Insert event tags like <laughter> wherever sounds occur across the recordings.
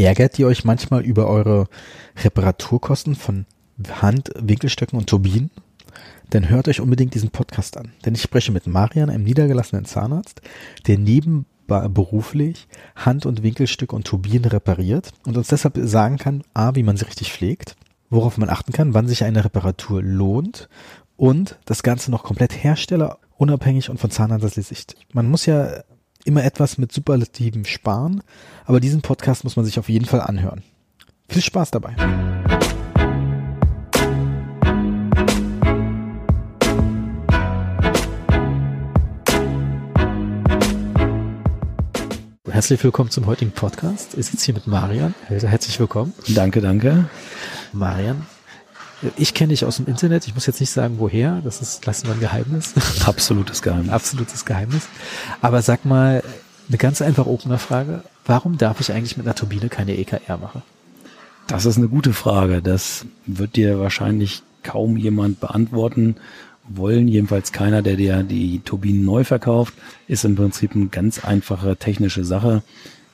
Ärgert ihr euch manchmal über eure Reparaturkosten von Hand, Winkelstöcken und Turbinen? Dann hört euch unbedingt diesen Podcast an. Denn ich spreche mit Marian, einem niedergelassenen Zahnarzt, der nebenberuflich Hand- und Winkelstücke und Turbinen repariert und uns deshalb sagen kann, a, wie man sie richtig pflegt, worauf man achten kann, wann sich eine Reparatur lohnt und das Ganze noch komplett herstellerunabhängig und von Sicht. Man muss ja immer etwas mit Superlativen sparen, aber diesen Podcast muss man sich auf jeden Fall anhören. Viel Spaß dabei. Herzlich willkommen zum heutigen Podcast. Ich sitze hier mit Marian. Herzlich willkommen. Danke, danke. Marian, ich kenne dich aus dem Internet. Ich muss jetzt nicht sagen, woher. Das ist, lassen wir ein Geheimnis. <laughs> Absolutes Geheimnis. Absolutes Geheimnis. Aber sag mal, eine ganz einfache Opener-Frage. Warum darf ich eigentlich mit einer Turbine keine EKR machen? Das ist eine gute Frage. Das wird dir wahrscheinlich kaum jemand beantworten wollen. Jedenfalls keiner, der dir die Turbinen neu verkauft. Ist im Prinzip eine ganz einfache technische Sache.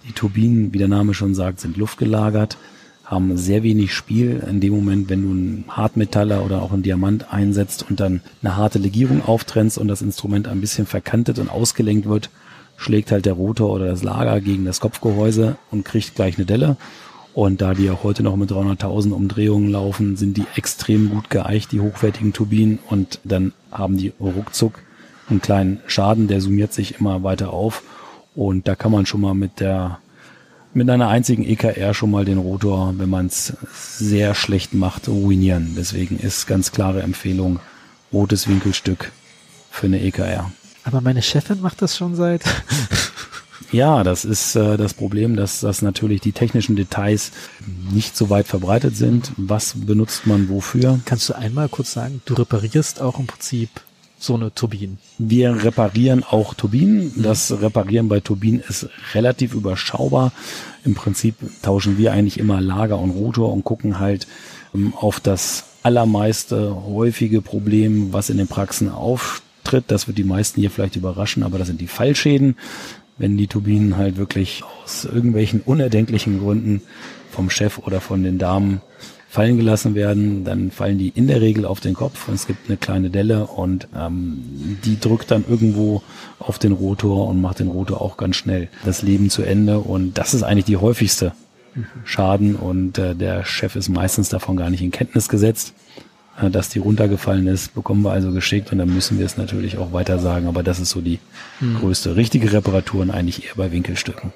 Die Turbinen, wie der Name schon sagt, sind luftgelagert haben sehr wenig Spiel. In dem Moment, wenn du einen Hartmetaller oder auch einen Diamant einsetzt und dann eine harte Legierung auftrennst und das Instrument ein bisschen verkantet und ausgelenkt wird, schlägt halt der Rotor oder das Lager gegen das Kopfgehäuse und kriegt gleich eine Delle. Und da die auch heute noch mit 300.000 Umdrehungen laufen, sind die extrem gut geeicht, die hochwertigen Turbinen. Und dann haben die ruckzuck einen kleinen Schaden, der summiert sich immer weiter auf. Und da kann man schon mal mit der mit einer einzigen EKR schon mal den Rotor, wenn man es sehr schlecht macht, ruinieren. Deswegen ist ganz klare Empfehlung, rotes Winkelstück für eine EKR. Aber meine Chefin macht das schon seit. <laughs> ja, das ist äh, das Problem, dass, dass natürlich die technischen Details nicht so weit verbreitet sind. Was benutzt man wofür? Kannst du einmal kurz sagen, du reparierst auch im Prinzip so eine Turbine? Wir reparieren auch Turbinen. Das Reparieren bei Turbinen ist relativ überschaubar. Im Prinzip tauschen wir eigentlich immer Lager und Rotor und gucken halt ähm, auf das allermeiste häufige Problem, was in den Praxen auftritt. Das wird die meisten hier vielleicht überraschen, aber das sind die Fallschäden. Wenn die Turbinen halt wirklich aus irgendwelchen unerdenklichen Gründen vom Chef oder von den Damen fallen gelassen werden, dann fallen die in der Regel auf den Kopf und es gibt eine kleine Delle und ähm, die drückt dann irgendwo auf den Rotor und macht den Rotor auch ganz schnell das Leben zu Ende und das ist eigentlich die häufigste Schaden und äh, der Chef ist meistens davon gar nicht in Kenntnis gesetzt, äh, dass die runtergefallen ist, bekommen wir also geschickt und dann müssen wir es natürlich auch weiter sagen, aber das ist so die mhm. größte. Richtige Reparaturen eigentlich eher bei Winkelstücken.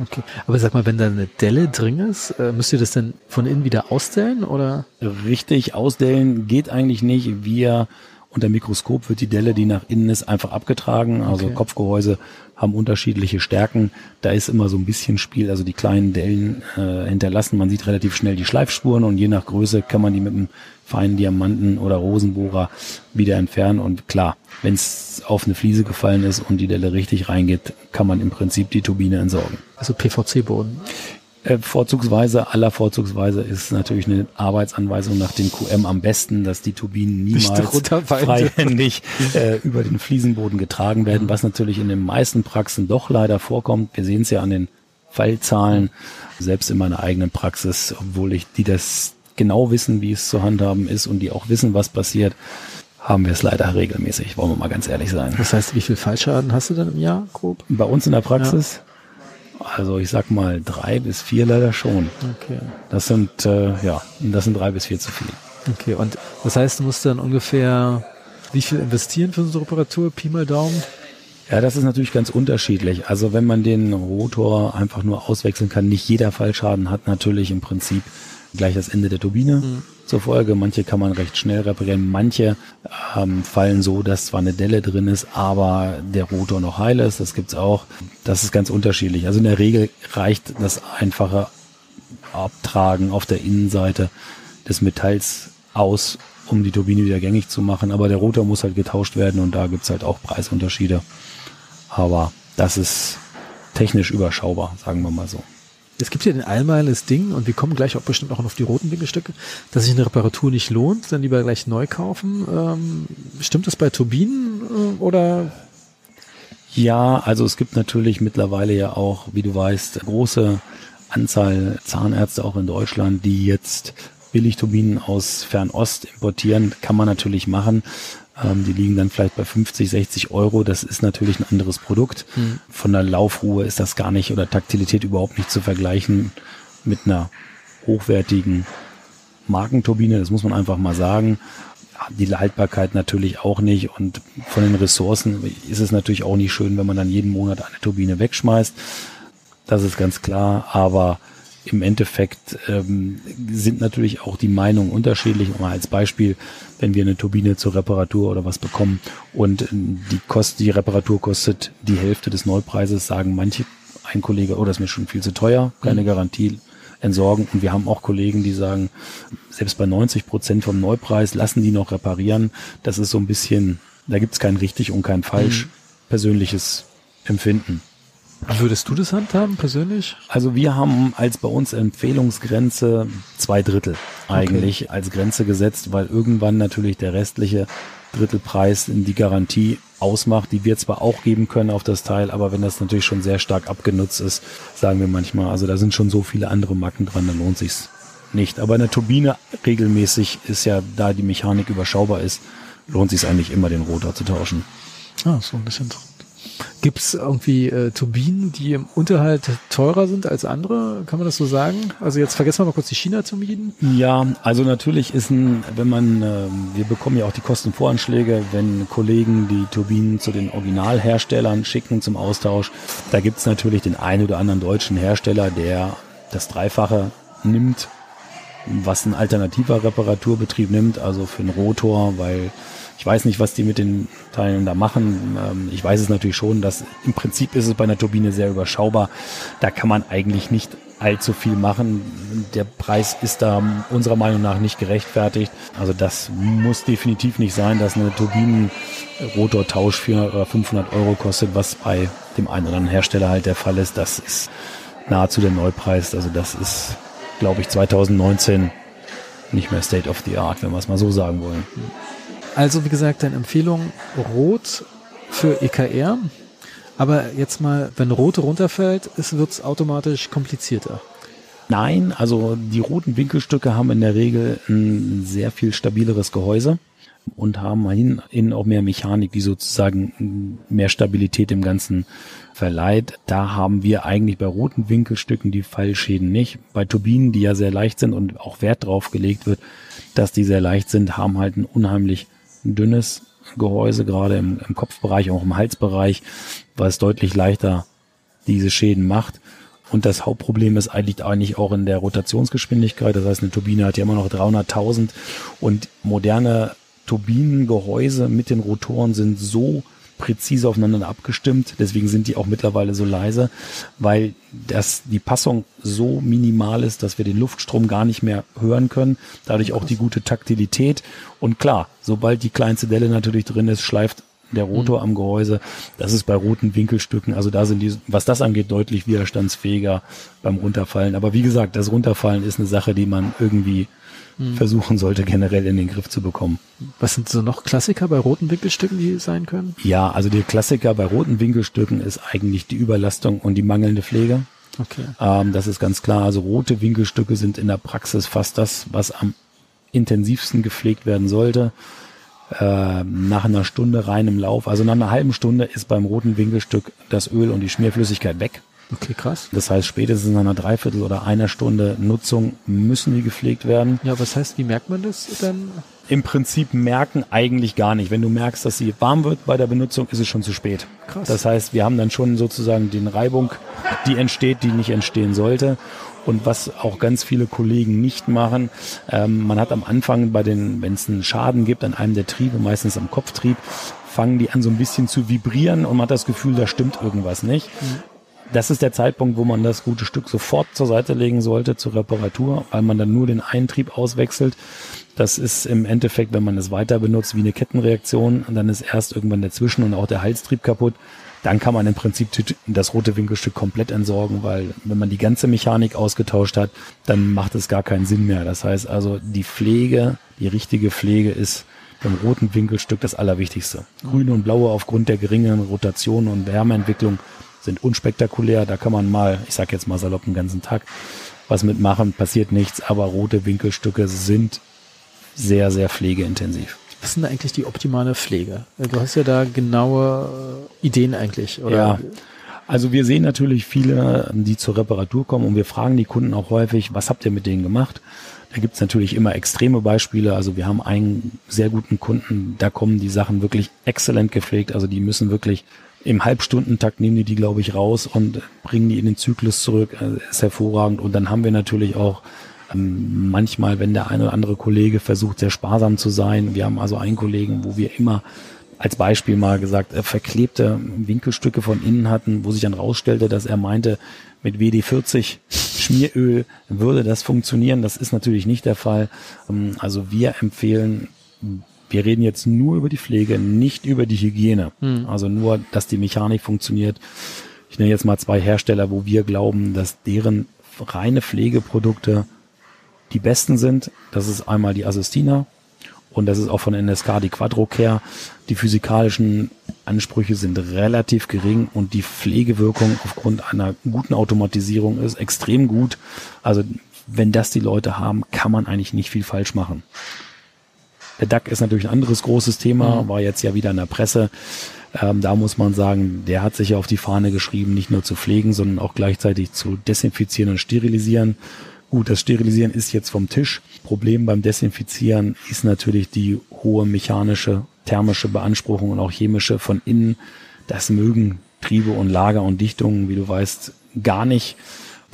Okay. Aber sag mal, wenn da eine Delle drin ist, äh, müsst ihr das denn von innen wieder ausdellen oder? Richtig, ausdellen geht eigentlich nicht. Wir unter Mikroskop wird die Delle, die nach innen ist, einfach abgetragen. Also okay. Kopfgehäuse haben unterschiedliche Stärken. Da ist immer so ein bisschen Spiel. Also die kleinen Dellen äh, hinterlassen. Man sieht relativ schnell die Schleifspuren und je nach Größe kann man die mit einem feinen Diamanten oder Rosenbohrer wieder entfernen. Und klar, wenn es auf eine Fliese gefallen ist und die Delle richtig reingeht, kann man im Prinzip die Turbine entsorgen. Also PVC-Boden. Äh, vorzugsweise, aller Vorzugsweise ist natürlich eine Arbeitsanweisung nach dem QM am besten, dass die Turbinen niemals freihändig <laughs> äh, über den Fliesenboden getragen werden, was natürlich in den meisten Praxen doch leider vorkommt. Wir sehen es ja an den Fallzahlen, selbst in meiner eigenen Praxis, obwohl ich die das genau wissen, wie es zu handhaben ist und die auch wissen, was passiert, haben wir es leider regelmäßig, wollen wir mal ganz ehrlich sein. Das heißt, wie viel Fallschaden hast du dann im Jahr grob? Bei uns in der Praxis? Also ich sag mal drei bis vier leider schon. Okay. Das sind äh, ja, das sind drei bis vier zu viel. Okay, und das heißt, du musst dann ungefähr wie viel investieren für so eine Reparatur? Pi mal Daumen? Ja, das ist natürlich ganz unterschiedlich. Also wenn man den Rotor einfach nur auswechseln kann, nicht jeder Fallschaden hat natürlich im Prinzip gleich das Ende der Turbine mhm. Zur Folge. Manche kann man recht schnell reparieren, manche ähm, fallen so, dass zwar eine Delle drin ist, aber der Rotor noch heil ist. Das gibt's auch. Das ist ganz unterschiedlich. Also in der Regel reicht das einfache Abtragen auf der Innenseite des Metalls aus, um die Turbine wieder gängig zu machen. Aber der Rotor muss halt getauscht werden und da gibt's halt auch Preisunterschiede. Aber das ist technisch überschaubar, sagen wir mal so. Es gibt ja den allgemeines Ding, und wir kommen gleich auch bestimmt auch auf die roten Winkelstücke, dass sich eine Reparatur nicht lohnt, dann lieber gleich neu kaufen. Ähm, stimmt das bei Turbinen äh, oder? Ja, also es gibt natürlich mittlerweile ja auch, wie du weißt, große Anzahl Zahnärzte auch in Deutschland, die jetzt Billigturbinen aus Fernost importieren, kann man natürlich machen. Ähm, die liegen dann vielleicht bei 50, 60 Euro. Das ist natürlich ein anderes Produkt. Mhm. Von der Laufruhe ist das gar nicht oder Taktilität überhaupt nicht zu vergleichen mit einer hochwertigen Markenturbine. Das muss man einfach mal sagen. Die Haltbarkeit natürlich auch nicht und von den Ressourcen ist es natürlich auch nicht schön, wenn man dann jeden Monat eine Turbine wegschmeißt. Das ist ganz klar, aber im Endeffekt ähm, sind natürlich auch die Meinungen unterschiedlich. Mal als Beispiel, wenn wir eine Turbine zur Reparatur oder was bekommen und ähm, die Kost, die Reparatur kostet die Hälfte des Neupreises, sagen manche, ein Kollege, oh, das ist mir schon viel zu teuer, keine mhm. Garantie, entsorgen. Und wir haben auch Kollegen, die sagen, selbst bei 90 Prozent vom Neupreis lassen die noch reparieren. Das ist so ein bisschen, da gibt's kein richtig und kein falsch, mhm. persönliches Empfinden. Würdest du das handhaben persönlich? Also wir haben als bei uns Empfehlungsgrenze zwei Drittel eigentlich okay. als Grenze gesetzt, weil irgendwann natürlich der restliche Drittelpreis in die Garantie ausmacht, die wir zwar auch geben können auf das Teil, aber wenn das natürlich schon sehr stark abgenutzt ist, sagen wir manchmal, also da sind schon so viele andere Macken dran, dann lohnt sich's nicht. Aber eine Turbine regelmäßig ist ja, da die Mechanik überschaubar ist, lohnt sich eigentlich immer den Rotor zu tauschen. Ah, so ein bisschen Gibt es irgendwie äh, Turbinen, die im Unterhalt teurer sind als andere? Kann man das so sagen? Also jetzt vergessen wir mal kurz die China-Turbinen. Ja, also natürlich ist ein, wenn man, äh, wir bekommen ja auch die Kostenvoranschläge, wenn Kollegen die Turbinen zu den Originalherstellern schicken zum Austausch. Da gibt es natürlich den einen oder anderen deutschen Hersteller, der das Dreifache nimmt, was ein alternativer Reparaturbetrieb nimmt, also für einen Rotor, weil ich weiß nicht, was die mit den Teilen da machen. Ähm, ich weiß es natürlich schon, dass im Prinzip ist es bei einer Turbine sehr überschaubar. Da kann man eigentlich nicht allzu viel machen. Der Preis ist da unserer Meinung nach nicht gerechtfertigt. Also das muss definitiv nicht sein, dass eine Turbinen-Rotortausch 400 oder 500 Euro kostet, was bei dem einen oder anderen Hersteller halt der Fall ist. Das ist nahezu der Neupreis. Also das ist, glaube ich, 2019 nicht mehr State of the Art, wenn wir es mal so sagen wollen. Also wie gesagt, deine Empfehlung Rot für EKR. Aber jetzt mal, wenn Rote runterfällt, wird es automatisch komplizierter. Nein, also die roten Winkelstücke haben in der Regel ein sehr viel stabileres Gehäuse und haben innen auch mehr Mechanik, die sozusagen mehr Stabilität im Ganzen verleiht. Da haben wir eigentlich bei roten Winkelstücken die Fallschäden nicht. Bei Turbinen, die ja sehr leicht sind und auch Wert drauf gelegt wird, dass die sehr leicht sind, haben halt ein unheimlich dünnes Gehäuse, gerade im, im Kopfbereich, auch im Halsbereich, was deutlich leichter diese Schäden macht. Und das Hauptproblem ist eigentlich eigentlich auch in der Rotationsgeschwindigkeit. Das heißt, eine Turbine hat ja immer noch 300.000 und moderne Turbinengehäuse mit den Rotoren sind so präzise aufeinander abgestimmt. Deswegen sind die auch mittlerweile so leise, weil das, die Passung so minimal ist, dass wir den Luftstrom gar nicht mehr hören können. Dadurch auch die gute Taktilität. Und klar, sobald die kleinste Delle natürlich drin ist, schleift der Rotor mhm. am Gehäuse. Das ist bei roten Winkelstücken, also da sind die, was das angeht, deutlich widerstandsfähiger beim Runterfallen. Aber wie gesagt, das Runterfallen ist eine Sache, die man irgendwie versuchen sollte, generell in den Griff zu bekommen. Was sind so noch Klassiker bei roten Winkelstücken, die sein können? Ja, also der Klassiker bei roten Winkelstücken ist eigentlich die Überlastung und die mangelnde Pflege. Okay. Ähm, das ist ganz klar. Also rote Winkelstücke sind in der Praxis fast das, was am intensivsten gepflegt werden sollte. Äh, nach einer Stunde reinem Lauf, also nach einer halben Stunde ist beim roten Winkelstück das Öl und die Schmierflüssigkeit weg. Okay, krass. Das heißt, spätestens nach einer Dreiviertel oder einer Stunde Nutzung müssen die gepflegt werden. Ja, was heißt, wie merkt man das dann? Im Prinzip merken eigentlich gar nicht. Wenn du merkst, dass sie warm wird bei der Benutzung, ist es schon zu spät. Krass. Das heißt, wir haben dann schon sozusagen den Reibung, die entsteht, die nicht entstehen sollte. Und was auch ganz viele Kollegen nicht machen, ähm, man hat am Anfang bei den, wenn es einen Schaden gibt an einem der Triebe, meistens am Kopftrieb, fangen die an so ein bisschen zu vibrieren und man hat das Gefühl, da stimmt irgendwas nicht. Mhm das ist der Zeitpunkt, wo man das gute Stück sofort zur Seite legen sollte zur Reparatur, weil man dann nur den Eintrieb auswechselt. Das ist im Endeffekt, wenn man es weiter benutzt, wie eine Kettenreaktion und dann ist erst irgendwann dazwischen und auch der Halstrieb kaputt. Dann kann man im Prinzip das rote Winkelstück komplett entsorgen, weil wenn man die ganze Mechanik ausgetauscht hat, dann macht es gar keinen Sinn mehr. Das heißt also, die Pflege, die richtige Pflege ist beim roten Winkelstück das Allerwichtigste. Grüne und blaue aufgrund der geringen Rotation und Wärmeentwicklung sind unspektakulär. Da kann man mal, ich sag jetzt mal salopp, den ganzen Tag was mitmachen, passiert nichts, aber rote Winkelstücke sind sehr, sehr pflegeintensiv. Was ist denn eigentlich die optimale Pflege? Du hast ja da genaue äh, Ideen eigentlich, oder? Ja. Also wir sehen natürlich viele, die zur Reparatur kommen und wir fragen die Kunden auch häufig, was habt ihr mit denen gemacht? Da gibt's natürlich immer extreme Beispiele. Also wir haben einen sehr guten Kunden, da kommen die Sachen wirklich exzellent gepflegt. Also die müssen wirklich im Halbstundentakt nehmen die die, glaube ich, raus und bringen die in den Zyklus zurück. Also ist hervorragend. Und dann haben wir natürlich auch ähm, manchmal, wenn der eine oder andere Kollege versucht, sehr sparsam zu sein. Wir haben also einen Kollegen, wo wir immer als Beispiel mal gesagt, äh, verklebte Winkelstücke von innen hatten, wo sich dann rausstellte, dass er meinte, mit WD-40 Schmieröl würde das funktionieren. Das ist natürlich nicht der Fall. Ähm, also wir empfehlen wir reden jetzt nur über die Pflege, nicht über die Hygiene. Mhm. Also nur, dass die Mechanik funktioniert. Ich nenne jetzt mal zwei Hersteller, wo wir glauben, dass deren reine Pflegeprodukte die besten sind. Das ist einmal die Assistina und das ist auch von NSK die Quadrocare. Die physikalischen Ansprüche sind relativ gering und die Pflegewirkung aufgrund einer guten Automatisierung ist extrem gut. Also wenn das die Leute haben, kann man eigentlich nicht viel falsch machen. Der DAC ist natürlich ein anderes großes Thema, mhm. war jetzt ja wieder in der Presse. Ähm, da muss man sagen, der hat sich ja auf die Fahne geschrieben, nicht nur zu pflegen, sondern auch gleichzeitig zu desinfizieren und sterilisieren. Gut, das Sterilisieren ist jetzt vom Tisch. Problem beim Desinfizieren ist natürlich die hohe mechanische, thermische Beanspruchung und auch chemische von innen. Das mögen Triebe und Lager und Dichtungen, wie du weißt, gar nicht.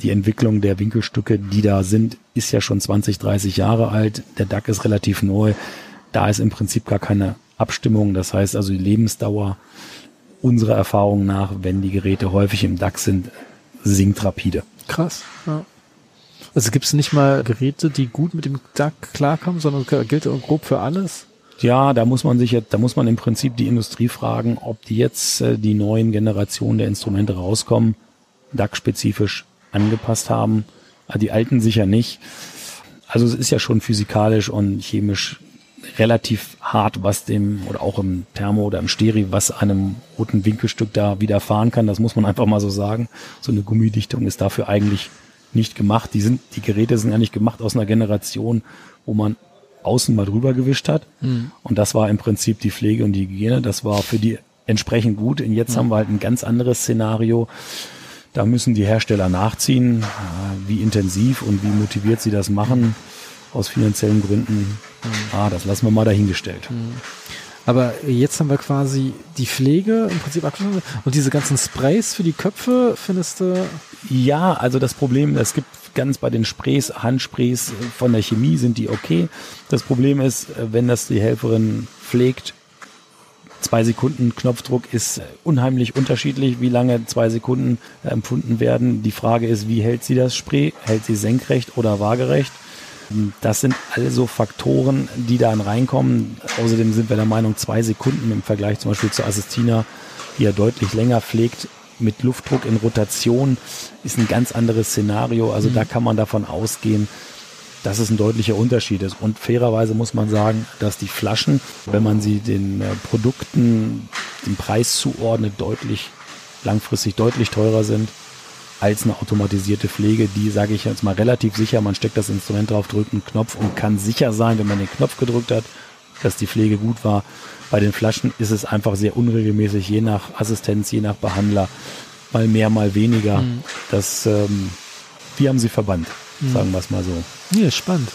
Die Entwicklung der Winkelstücke, die da sind, ist ja schon 20, 30 Jahre alt. Der DAC ist relativ neu. Da ist im Prinzip gar keine Abstimmung. Das heißt also die Lebensdauer unserer Erfahrung nach, wenn die Geräte häufig im DAX sind, sinkt rapide. Krass. Ja. Also gibt es nicht mal Geräte, die gut mit dem DAC klarkommen, sondern gilt grob für alles? Ja, da muss man sich jetzt, da muss man im Prinzip die Industrie fragen, ob die jetzt äh, die neuen Generationen der Instrumente rauskommen, DAC-spezifisch angepasst haben. Also die alten sicher nicht. Also es ist ja schon physikalisch und chemisch relativ hart, was dem, oder auch im Thermo oder im Steri, was einem roten Winkelstück da widerfahren kann. Das muss man einfach mal so sagen. So eine Gummidichtung ist dafür eigentlich nicht gemacht. Die sind, die Geräte sind ja nicht gemacht aus einer Generation, wo man außen mal drüber gewischt hat. Mhm. Und das war im Prinzip die Pflege und die Hygiene. Das war für die entsprechend gut. Und jetzt mhm. haben wir halt ein ganz anderes Szenario. Da müssen die Hersteller nachziehen, wie intensiv und wie motiviert sie das machen aus finanziellen Gründen, mhm. ah, das lassen wir mal dahingestellt. Mhm. Aber jetzt haben wir quasi die Pflege im Prinzip abgeschlossen und diese ganzen Sprays für die Köpfe findest du? Ja, also das Problem, es gibt ganz bei den Sprays, Handsprays von der Chemie sind die okay. Das Problem ist, wenn das die Helferin pflegt, zwei Sekunden Knopfdruck ist unheimlich unterschiedlich, wie lange zwei Sekunden empfunden werden. Die Frage ist, wie hält sie das Spray? Hält sie senkrecht oder waagerecht? Das sind also Faktoren, die dann reinkommen. Außerdem sind wir der Meinung, zwei Sekunden im Vergleich zum Beispiel zur Assistina, die ja deutlich länger pflegt, mit Luftdruck in Rotation, ist ein ganz anderes Szenario. Also mhm. da kann man davon ausgehen, dass es ein deutlicher Unterschied ist. Und fairerweise muss man sagen, dass die Flaschen, wenn man sie den äh, Produkten den Preis zuordnet, deutlich langfristig deutlich teurer sind als eine automatisierte Pflege, die, sage ich jetzt mal, relativ sicher, man steckt das Instrument drauf, drückt einen Knopf und kann sicher sein, wenn man den Knopf gedrückt hat, dass die Pflege gut war. Bei den Flaschen ist es einfach sehr unregelmäßig, je nach Assistenz, je nach Behandler, mal mehr, mal weniger. Mhm. Das, ähm, wir haben sie verbannt, mhm. sagen wir es mal so. Ja, spannend.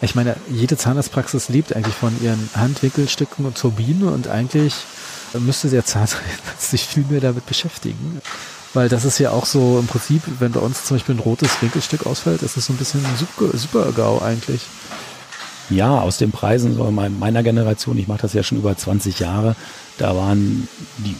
Ich meine, jede Zahnarztpraxis lebt eigentlich von ihren Handwickelstücken und Turbinen und eigentlich müsste der Zahnarzt <laughs> sich viel mehr damit beschäftigen. Weil das ist ja auch so im Prinzip, wenn bei uns zum Beispiel ein rotes Winkelstück ausfällt, ist es so ein bisschen super, super GAU eigentlich. Ja, aus den Preisen so meiner Generation, ich mache das ja schon über 20 Jahre, da waren die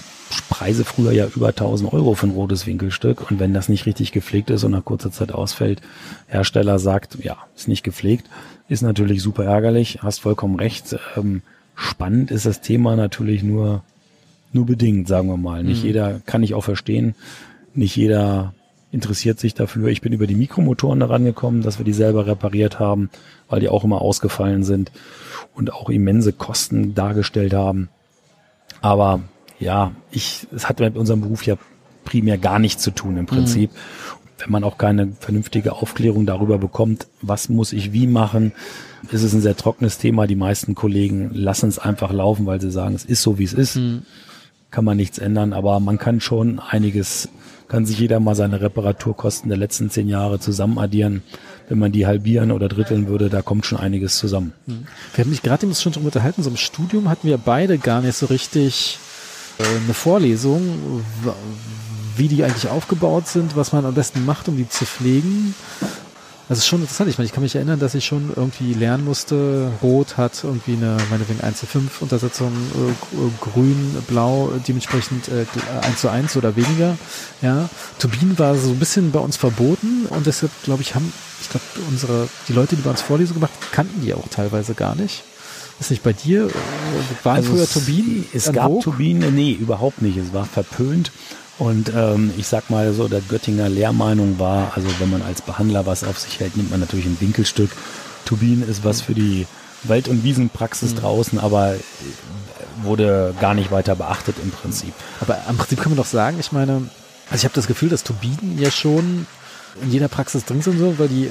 Preise früher ja über 1000 Euro für ein rotes Winkelstück. Und wenn das nicht richtig gepflegt ist und nach kurzer Zeit ausfällt, Hersteller sagt, ja, ist nicht gepflegt, ist natürlich super ärgerlich, hast vollkommen recht. Ähm, spannend ist das Thema natürlich nur nur bedingt, sagen wir mal. Nicht mhm. jeder kann ich auch verstehen. Nicht jeder interessiert sich dafür. Ich bin über die Mikromotoren daran gekommen, dass wir die selber repariert haben, weil die auch immer ausgefallen sind und auch immense Kosten dargestellt haben. Aber ja, ich, es hat mit unserem Beruf ja primär gar nichts zu tun im Prinzip. Mhm. Wenn man auch keine vernünftige Aufklärung darüber bekommt, was muss ich wie machen, ist es ein sehr trockenes Thema. Die meisten Kollegen lassen es einfach laufen, weil sie sagen, es ist so, wie es ist. Mhm. Kann man nichts ändern, aber man kann schon einiges, kann sich jeder mal seine Reparaturkosten der letzten zehn Jahre zusammen addieren wenn man die halbieren oder dritteln würde, da kommt schon einiges zusammen. Hm. Wir haben mich gerade eben schon darüber unterhalten, so im Studium hatten wir beide gar nicht so richtig äh, eine Vorlesung, wie die eigentlich aufgebaut sind, was man am besten macht, um die zu pflegen. Das ist schon interessant. Ich meine, ich kann mich erinnern, dass ich schon irgendwie lernen musste, Rot hat irgendwie eine, meinetwegen 1 zu 5 Untersetzung, äh, Grün, Blau, dementsprechend äh, 1 zu 1 oder weniger. Ja. Turbinen war so ein bisschen bei uns verboten und deshalb, glaube ich, haben, ich glaube, unsere, die Leute, die bei uns Vorlesungen gemacht kannten die auch teilweise gar nicht. Ist nicht bei dir? Äh, waren also früher Turbinen? Es gab Vogue? Turbinen, nee, überhaupt nicht. Es war verpönt. Und ähm, ich sag mal so, der Göttinger Lehrmeinung war, also wenn man als Behandler was auf sich hält, nimmt man natürlich ein Winkelstück. Turbin ist was für die Wald- und Wiesenpraxis mhm. draußen, aber äh, wurde gar nicht weiter beachtet im Prinzip. Aber im Prinzip kann man doch sagen, ich meine, also ich habe das Gefühl, dass Turbinen ja schon in jeder Praxis drin sind, so, weil die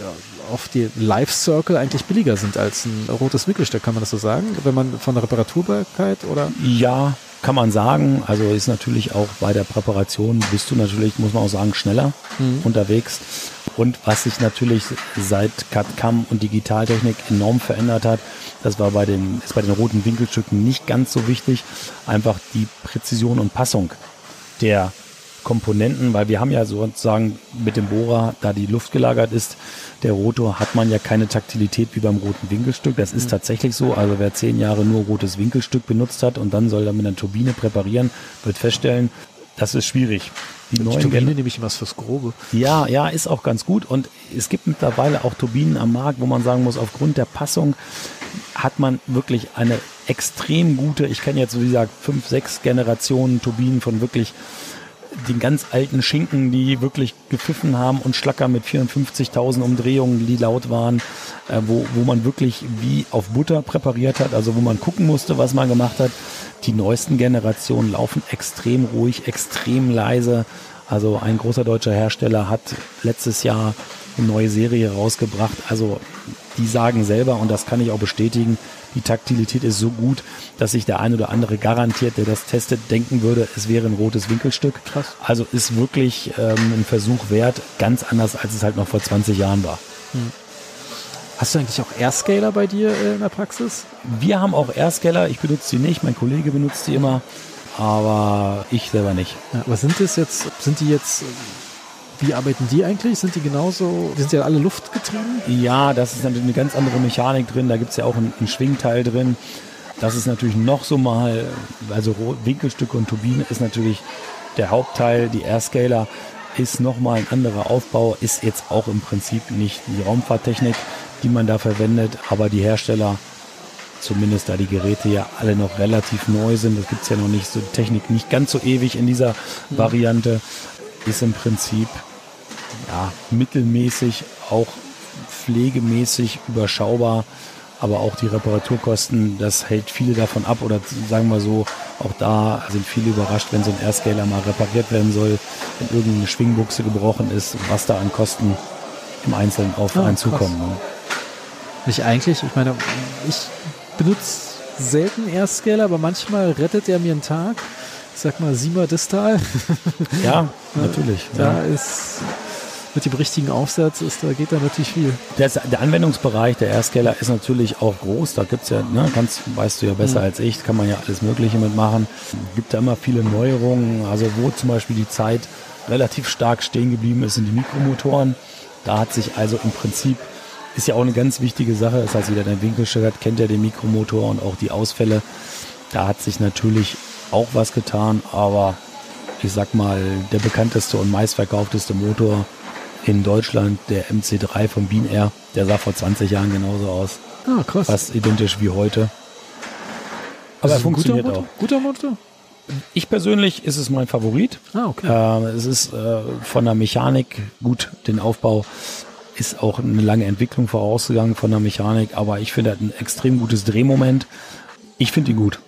auf die Life Circle eigentlich billiger sind als ein rotes Winkelstück, kann man das so sagen? Wenn man von der Reparaturbarkeit oder? Ja, kann man sagen. Also ist natürlich auch bei der Präparation bist du natürlich, muss man auch sagen, schneller mhm. unterwegs. Und was sich natürlich seit CAD-CAM und Digitaltechnik enorm verändert hat, das war bei den, ist bei den roten Winkelstücken nicht ganz so wichtig. Einfach die Präzision und Passung der Komponenten, weil wir haben ja sozusagen mit dem Bohrer, da die Luft gelagert ist, der Rotor, hat man ja keine Taktilität wie beim roten Winkelstück. Das ist mhm. tatsächlich so. Also wer zehn Jahre nur rotes Winkelstück benutzt hat und dann soll er mit einer Turbine präparieren, wird feststellen, das ist schwierig. Die, neuen Turbine nehme ich was fürs Grobe. Ja, ja, ist auch ganz gut. Und es gibt mittlerweile auch Turbinen am Markt, wo man sagen muss, aufgrund der Passung hat man wirklich eine extrem gute, ich kenne jetzt, wie gesagt, fünf, sechs Generationen Turbinen von wirklich den ganz alten Schinken, die wirklich gepfiffen haben und Schlacker mit 54.000 Umdrehungen, die laut waren, äh, wo, wo man wirklich wie auf Butter präpariert hat, also wo man gucken musste, was man gemacht hat. Die neuesten Generationen laufen extrem ruhig, extrem leise. Also ein großer deutscher Hersteller hat letztes Jahr eine neue Serie rausgebracht. Also die sagen selber, und das kann ich auch bestätigen, die Taktilität ist so gut, dass sich der ein oder andere garantiert, der das testet, denken würde, es wäre ein rotes Winkelstück. Krass. Also ist wirklich ähm, ein Versuch wert, ganz anders, als es halt noch vor 20 Jahren war. Hm. Hast du eigentlich auch Airscaler bei dir äh, in der Praxis? Wir haben auch Airscaler. Ich benutze die nicht. Mein Kollege benutzt die immer, aber ich selber nicht. Ja, aber sind das jetzt, sind die jetzt wie arbeiten die eigentlich? Sind die genauso, sind ja alle luftgetrieben? Ja, das ist natürlich eine ganz andere Mechanik drin. Da gibt es ja auch ein, ein Schwingteil drin. Das ist natürlich noch so mal, also Winkelstücke und Turbine ist natürlich der Hauptteil. Die Airscaler ist nochmal ein anderer Aufbau, ist jetzt auch im Prinzip nicht die Raumfahrttechnik, die man da verwendet, aber die Hersteller, zumindest da die Geräte ja alle noch relativ neu sind, das gibt es ja noch nicht so Technik nicht ganz so ewig in dieser mhm. Variante, ist im Prinzip ja, mittelmäßig, auch pflegemäßig überschaubar, aber auch die Reparaturkosten, das hält viele davon ab oder sagen wir so, auch da sind viele überrascht, wenn so ein Airscaler mal repariert werden soll, wenn irgendeine Schwingbuchse gebrochen ist, was da an Kosten im Einzelnen auf ja, einen zukommen. Ne? Nicht eigentlich, ich meine, ich benutze selten Airscaler, aber manchmal rettet er mir einen Tag. Ich sag mal, Sima Distal. Ja, <laughs> natürlich. Da ja. ist mit dem richtigen Aufsatz ist, da geht da natürlich viel. Der, der Anwendungsbereich der Airscaler ist natürlich auch groß. Da gibt es ja, ne, kannst, weißt du ja besser mhm. als ich, kann man ja alles Mögliche mitmachen. Gibt da immer viele Neuerungen. Also wo zum Beispiel die Zeit relativ stark stehen geblieben ist, sind die Mikromotoren. Da hat sich also im Prinzip, ist ja auch eine ganz wichtige Sache. Das heißt, jeder, der Winkelstück hat, kennt ja den Mikromotor und auch die Ausfälle. Da hat sich natürlich auch was getan, aber ich sag mal, der bekannteste und meistverkaufteste Motor in Deutschland, der MC3 von Bean Air, der sah vor 20 Jahren genauso aus. Ah, krass. Fast identisch wie heute. Aber er funktioniert guter auch. Guter Motor? Ich persönlich ist es mein Favorit. Ah, okay. Äh, es ist äh, von der Mechanik gut, den Aufbau ist auch eine lange Entwicklung vorausgegangen von der Mechanik, aber ich finde, er hat ein extrem gutes Drehmoment. Ich finde ihn gut,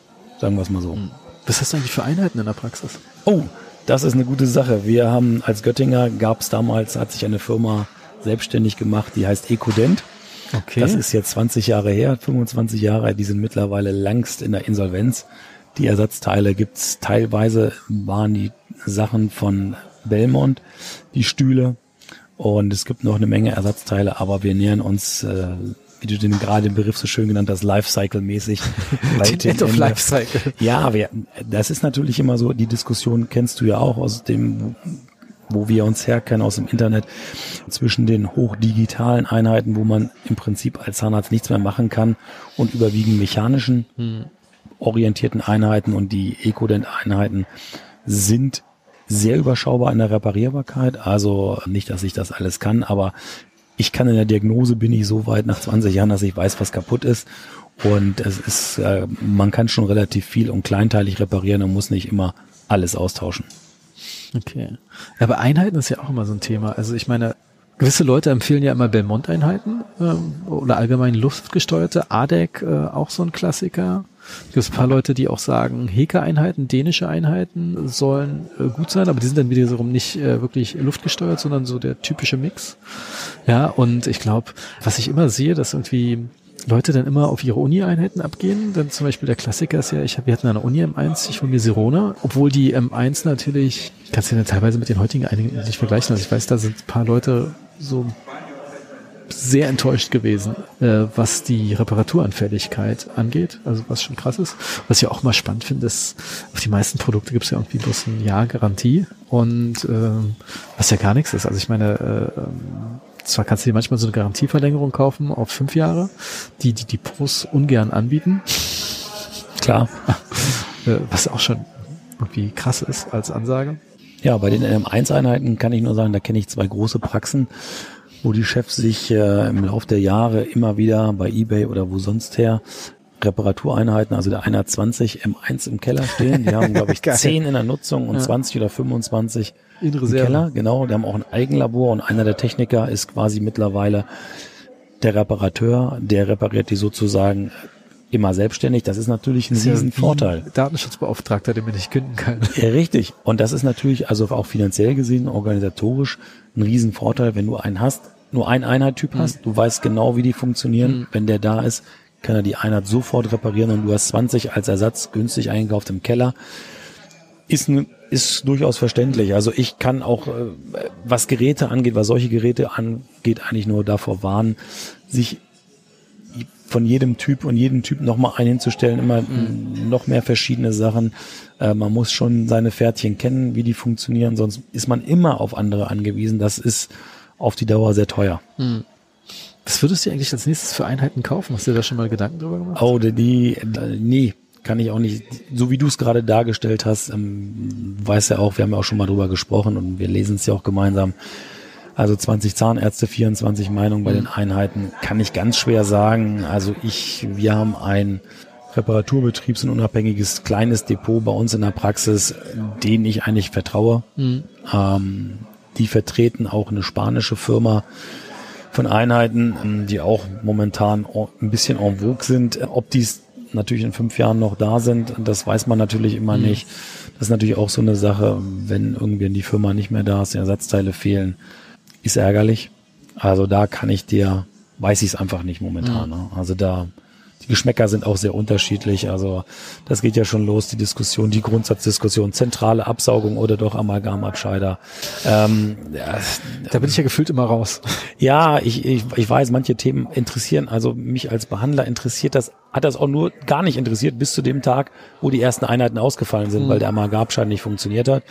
sagen wir es mal so. Hm. Was hast du eigentlich für Einheiten in der Praxis? Oh, Das ist eine gute Sache. Wir haben als Göttinger gab es damals, hat sich eine Firma selbstständig gemacht, die heißt Ecodent. Okay. Das ist jetzt 20 Jahre her, 25 Jahre, die sind mittlerweile langst in der Insolvenz. Die Ersatzteile gibt's teilweise, waren die Sachen von Belmont, die Stühle. Und es gibt noch eine Menge Ersatzteile, aber wir nähern uns äh, wie du den gerade den Begriff so schön genannt hast, Lifecycle-mäßig. <laughs> End of Lifecycle. Ja, wir, das ist natürlich immer so, die Diskussion kennst du ja auch aus dem, wo wir uns herkennen aus dem Internet, zwischen den hochdigitalen Einheiten, wo man im Prinzip als Zahnarzt nichts mehr machen kann und überwiegend mechanischen hm. orientierten Einheiten und die Ecodent-Einheiten sind sehr überschaubar in der Reparierbarkeit. Also nicht, dass ich das alles kann, aber ich kann in der Diagnose bin ich so weit nach 20 Jahren, dass ich weiß, was kaputt ist. Und es ist, äh, man kann schon relativ viel und kleinteilig reparieren und muss nicht immer alles austauschen. Okay. Aber Einheiten ist ja auch immer so ein Thema. Also ich meine, gewisse Leute empfehlen ja immer Belmont-Einheiten ähm, oder allgemein luftgesteuerte. ADEC, äh, auch so ein Klassiker. Es gibt ein paar Leute, die auch sagen, Heka-Einheiten, dänische Einheiten sollen äh, gut sein, aber die sind dann wiederum nicht äh, wirklich luftgesteuert, sondern so der typische Mix. Ja, und ich glaube, was ich immer sehe, dass irgendwie Leute dann immer auf ihre Uni-Einheiten abgehen. Dann zum Beispiel der Klassiker ist ja, ich hab, wir hatten eine Uni M1, ich von mir Sirona, obwohl die M1 natürlich, kannst du ja teilweise mit den heutigen Einheiten nicht vergleichen. Also ich weiß, da sind ein paar Leute so sehr enttäuscht gewesen, äh, was die Reparaturanfälligkeit angeht, also was schon krass ist. Was ich auch mal spannend finde, ist, auf die meisten Produkte gibt es ja irgendwie bloß ein Jahr Garantie und äh, was ja gar nichts ist. Also ich meine, äh, zwar kannst du dir manchmal so eine Garantieverlängerung kaufen auf fünf Jahre, die die Depots ungern anbieten. Klar. <laughs> Äh, was auch schon irgendwie krass ist als Ansage. Ja, bei den M1-Einheiten kann ich nur sagen, da kenne ich zwei große Praxen wo die Chefs sich äh, im Laufe der Jahre immer wieder bei eBay oder wo sonst her Reparatureinheiten, also der 120 M1 im Keller stehen. Die haben, glaube <laughs> ich, 10 in der Nutzung und ja. 20 oder 25 in im Keller. Genau, die haben auch ein Eigenlabor und einer der Techniker ist quasi mittlerweile der Reparateur, der repariert die sozusagen immer selbstständig. Das ist natürlich ein das riesen Vorteil. Datenschutzbeauftragter, den man nicht künden kann. Ja, richtig. Und das ist natürlich also auch finanziell gesehen, organisatorisch ein riesen Vorteil, wenn du einen hast, nur einen Einheittyp mhm. hast. Du weißt genau, wie die funktionieren. Mhm. Wenn der da ist, kann er die Einheit sofort reparieren und du hast 20 als Ersatz günstig eingekauft im Keller. Ist, ist durchaus verständlich. Also ich kann auch, äh, was Geräte angeht, was solche Geräte angeht, eigentlich nur davor warnen, sich von jedem Typ und jedem Typ nochmal einen hinzustellen, immer mhm. noch mehr verschiedene Sachen. Äh, man muss schon seine Pferdchen kennen, wie die funktionieren, sonst ist man immer auf andere angewiesen. Das ist auf die Dauer sehr teuer. Mhm. Was würdest du eigentlich als nächstes für Einheiten kaufen? Hast du dir da schon mal Gedanken drüber gemacht? Oh, die, die nee, kann ich auch nicht. So wie du es gerade dargestellt hast, ähm, weiß ja auch, wir haben ja auch schon mal drüber gesprochen und wir lesen es ja auch gemeinsam. Also 20 Zahnärzte, 24 Meinungen bei den mhm. Einheiten kann ich ganz schwer sagen. Also ich, wir haben ein Reparaturbetriebs- und unabhängiges kleines Depot bei uns in der Praxis, denen ich eigentlich vertraue. Mhm. Ähm, die vertreten auch eine spanische Firma von Einheiten, die auch momentan ein bisschen en vogue sind. Ob die natürlich in fünf Jahren noch da sind, das weiß man natürlich immer mhm. nicht. Das ist natürlich auch so eine Sache, wenn irgendwie die Firma nicht mehr da ist, die Ersatzteile fehlen ist ärgerlich. Also da kann ich dir, weiß ich es einfach nicht momentan. Mhm. Ne? Also da, die Geschmäcker sind auch sehr unterschiedlich. Also das geht ja schon los, die Diskussion, die Grundsatzdiskussion, zentrale Absaugung oder doch Amalgamabscheider. Ähm, ja, da bin ich ja gefühlt immer raus. Ja, ich, ich, ich weiß, manche Themen interessieren, also mich als Behandler interessiert das, hat das auch nur gar nicht interessiert bis zu dem Tag, wo die ersten Einheiten ausgefallen sind, mhm. weil der Amalgamabscheider nicht funktioniert hat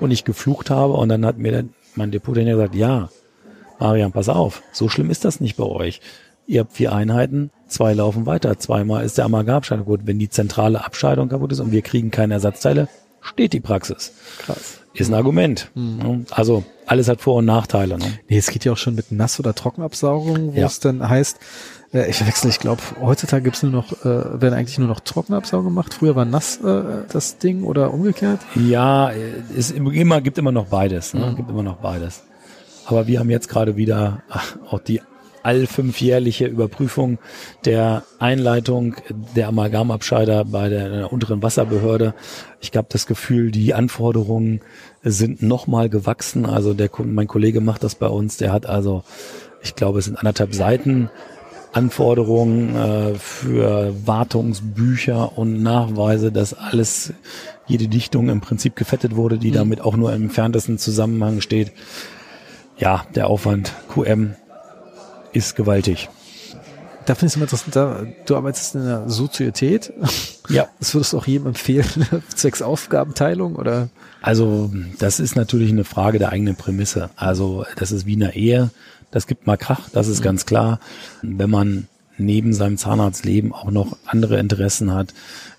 und ich geflucht habe und dann hat mir mein Depottechniker gesagt, ja, Marian, pass auf, so schlimm ist das nicht bei euch. Ihr habt vier Einheiten, zwei laufen weiter, zweimal ist der Amalgamschein gut. Wenn die zentrale Abscheidung kaputt ist und wir kriegen keine Ersatzteile, steht die Praxis. Krass. Ist ein Argument. Mhm. Also alles hat Vor- und Nachteile. Ne? Nee, es geht ja auch schon mit Nass- oder Trockenabsaugung, wo ja. es dann heißt, äh, ich wechsle, ich glaube, heutzutage gibt's nur noch, äh, werden eigentlich nur noch Trockenabsaugung gemacht. Früher war nass äh, das Ding oder umgekehrt? Ja, es immer, gibt immer noch beides. Ne? Mhm. Gibt immer noch beides. Aber wir haben jetzt gerade wieder auch die all fünfjährliche Überprüfung der Einleitung der Amalgamabscheider bei der, der unteren Wasserbehörde. Ich habe das Gefühl, die Anforderungen sind nochmal gewachsen. Also der, mein Kollege macht das bei uns. Der hat also, ich glaube, es sind anderthalb Seiten Anforderungen äh, für Wartungsbücher und Nachweise, dass alles, jede Dichtung im Prinzip gefettet wurde, die mhm. damit auch nur im entferntesten Zusammenhang steht. Ja, der Aufwand QM ist gewaltig. Da finde ich es immer interessant, da, du arbeitest in der Sozietät. Ja. <laughs> Das würdest du auch jedem empfehlen, <laughs> zwecks Aufgabenteilung oder? Also, das ist natürlich eine Frage der eigenen Prämisse. Also, das ist wie in einer Ehe. Das gibt mal Krach, das ist mhm. ganz klar. Wenn man neben seinem Zahnarztleben auch noch andere Interessen hat,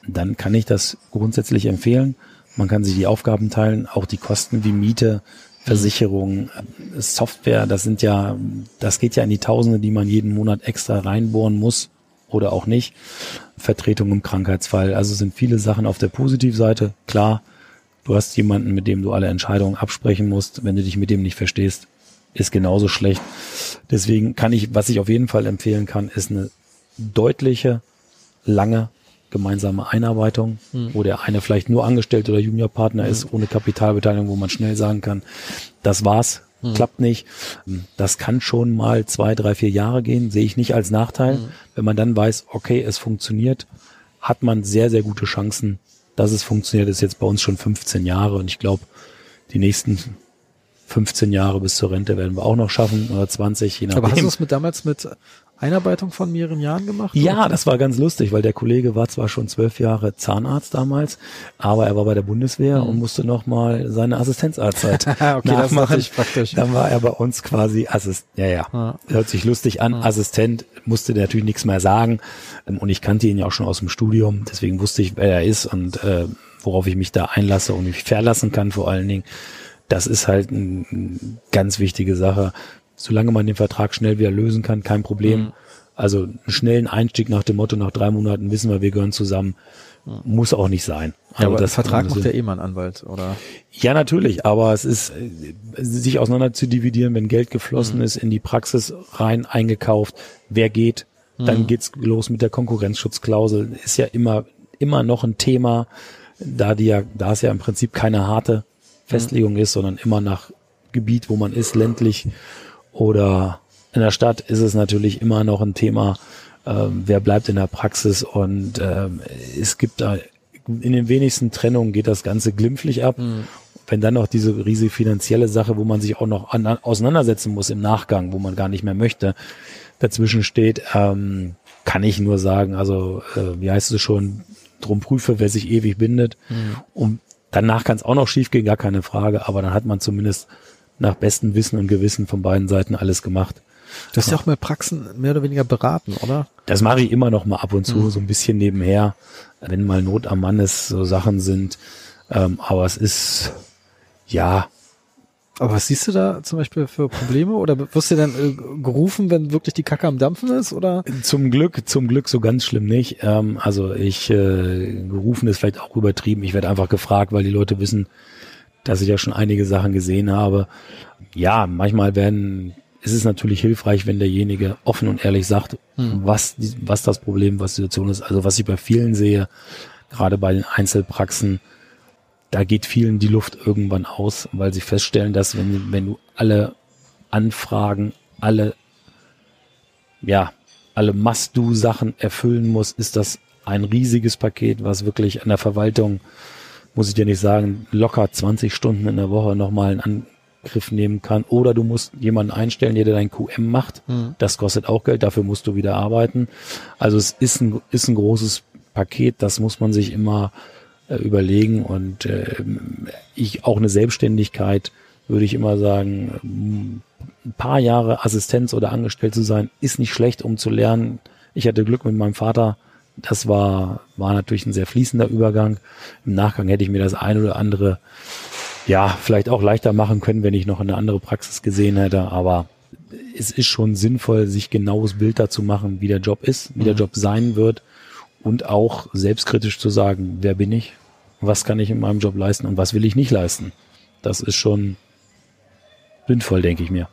dann kann ich das grundsätzlich empfehlen. Man kann sich die Aufgaben teilen, auch die Kosten wie Miete, Versicherung, Software, das sind ja, das geht ja in die Tausende, die man jeden Monat extra reinbohren muss oder auch nicht. Vertretung im Krankheitsfall. Also sind viele Sachen auf der Positivseite. Klar, du hast jemanden, mit dem du alle Entscheidungen absprechen musst. Wenn du dich mit dem nicht verstehst, ist genauso schlecht. Deswegen kann ich, was ich auf jeden Fall empfehlen kann, ist eine deutliche, lange gemeinsame Einarbeitung, mhm. wo der eine vielleicht nur Angestellte oder Juniorpartner mhm. ist, ohne Kapitalbeteiligung, wo man schnell sagen kann, das war's, mhm. klappt nicht. Das kann schon mal zwei, drei, vier Jahre gehen, sehe ich nicht als Nachteil. Hm. Wenn man dann weiß, okay, es funktioniert, hat man sehr, sehr gute Chancen, dass es funktioniert. Das ist jetzt bei uns schon 15 Jahre und ich glaube, die nächsten 15 Jahre bis zur Rente werden wir auch noch schaffen oder 20, je nachdem. Aber hast du es mit damals mit Einarbeitung von mehreren Jahren gemacht? Ja, oder? das war ganz lustig, weil der Kollege war zwar schon zwölf Jahre Zahnarzt damals, aber er war bei der Bundeswehr mhm. und musste noch mal seine Assistenzarztzeit <laughs> okay, nachmachen. Das praktisch. Dann war er bei uns quasi Assist. Ja, ja, ja. hört sich lustig an. Ja. Assistent musste natürlich nichts mehr sagen und ich kannte ihn ja auch schon aus dem Studium, deswegen wusste ich, wer er ist und äh, worauf ich mich da einlasse und mich verlassen kann vor allen Dingen. Das ist halt eine ganz wichtige Sache solange man den Vertrag schnell wieder lösen kann, kein Problem. Mhm. Also einen schnellen Einstieg nach dem Motto, nach drei Monaten wissen wir, wir gehören zusammen, mhm. muss auch nicht sein. Ja, also aber das Vertrag macht ja eh mal ein Anwalt, oder? Ja, natürlich, aber es ist, äh, sich auseinander zu dividieren, wenn Geld geflossen mhm. ist, in die Praxis rein eingekauft, wer geht, dann mhm. geht's los mit der Konkurrenzschutzklausel, ist ja immer, immer noch ein Thema, da die ja, da es ja im Prinzip keine harte Festlegung mhm. ist, sondern immer nach Gebiet, wo man ist, ländlich oder in der Stadt ist es natürlich immer noch ein Thema, ähm, wer bleibt in der Praxis und ähm, es gibt da in den wenigsten Trennungen geht das Ganze glimpflich ab. Mhm. Wenn dann noch diese riesige finanzielle Sache, wo man sich auch noch an, auseinandersetzen muss im Nachgang, wo man gar nicht mehr möchte, dazwischen steht, ähm, kann ich nur sagen, also äh, wie heißt es schon, drum prüfe, wer sich ewig bindet. Mhm. Und danach kann es auch noch schief gehen, gar keine Frage, aber dann hat man zumindest nach bestem Wissen und Gewissen von beiden Seiten alles gemacht. Du hast ja auch mehr Praxen mehr oder weniger beraten, oder? Das mache ich immer noch mal ab und zu, mhm. so ein bisschen nebenher, wenn mal Not am Mann ist, so Sachen sind. Ähm, aber es ist, ja. Aber was siehst du da zum Beispiel für Probleme? Oder wirst du dann äh, gerufen, wenn wirklich die Kacke am Dampfen ist? Oder? Zum Glück, zum Glück so ganz schlimm nicht. Ähm, also ich, äh, gerufen ist vielleicht auch übertrieben. Ich werde einfach gefragt, weil die Leute wissen, dass ich ja schon einige Sachen gesehen habe. Ja, manchmal werden, ist es natürlich hilfreich, wenn derjenige offen und ehrlich sagt, hm. was, was das Problem, was die Situation ist. Also was ich bei vielen sehe, gerade bei den Einzelpraxen, da geht vielen die Luft irgendwann aus, weil sie feststellen, dass wenn, wenn du alle Anfragen, alle, ja, alle Must-Do-Sachen erfüllen musst, ist das ein riesiges Paket, was wirklich an der Verwaltung muss ich dir nicht sagen, locker 20 Stunden in der Woche nochmal einen Angriff nehmen kann. Oder du musst jemanden einstellen, der dein QM macht. Mhm. Das kostet auch Geld, dafür musst du wieder arbeiten. Also es ist ein, ist ein großes Paket, das muss man sich immer äh, überlegen. Und äh, ich auch eine Selbstständigkeit, würde ich immer sagen, ein paar Jahre Assistenz oder angestellt zu sein, ist nicht schlecht, um zu lernen. Ich hatte Glück mit meinem Vater, das war, war natürlich ein sehr fließender Übergang. Im Nachgang hätte ich mir das ein oder andere, ja, vielleicht auch leichter machen können, wenn ich noch eine andere Praxis gesehen hätte. Aber es ist schon sinnvoll, sich genaues Bild dazu machen, wie der Job ist, wie mhm. der Job sein wird und auch selbstkritisch zu sagen, wer bin ich, was kann ich in meinem Job leisten und was will ich nicht leisten. Das ist schon sinnvoll, denke ich mir.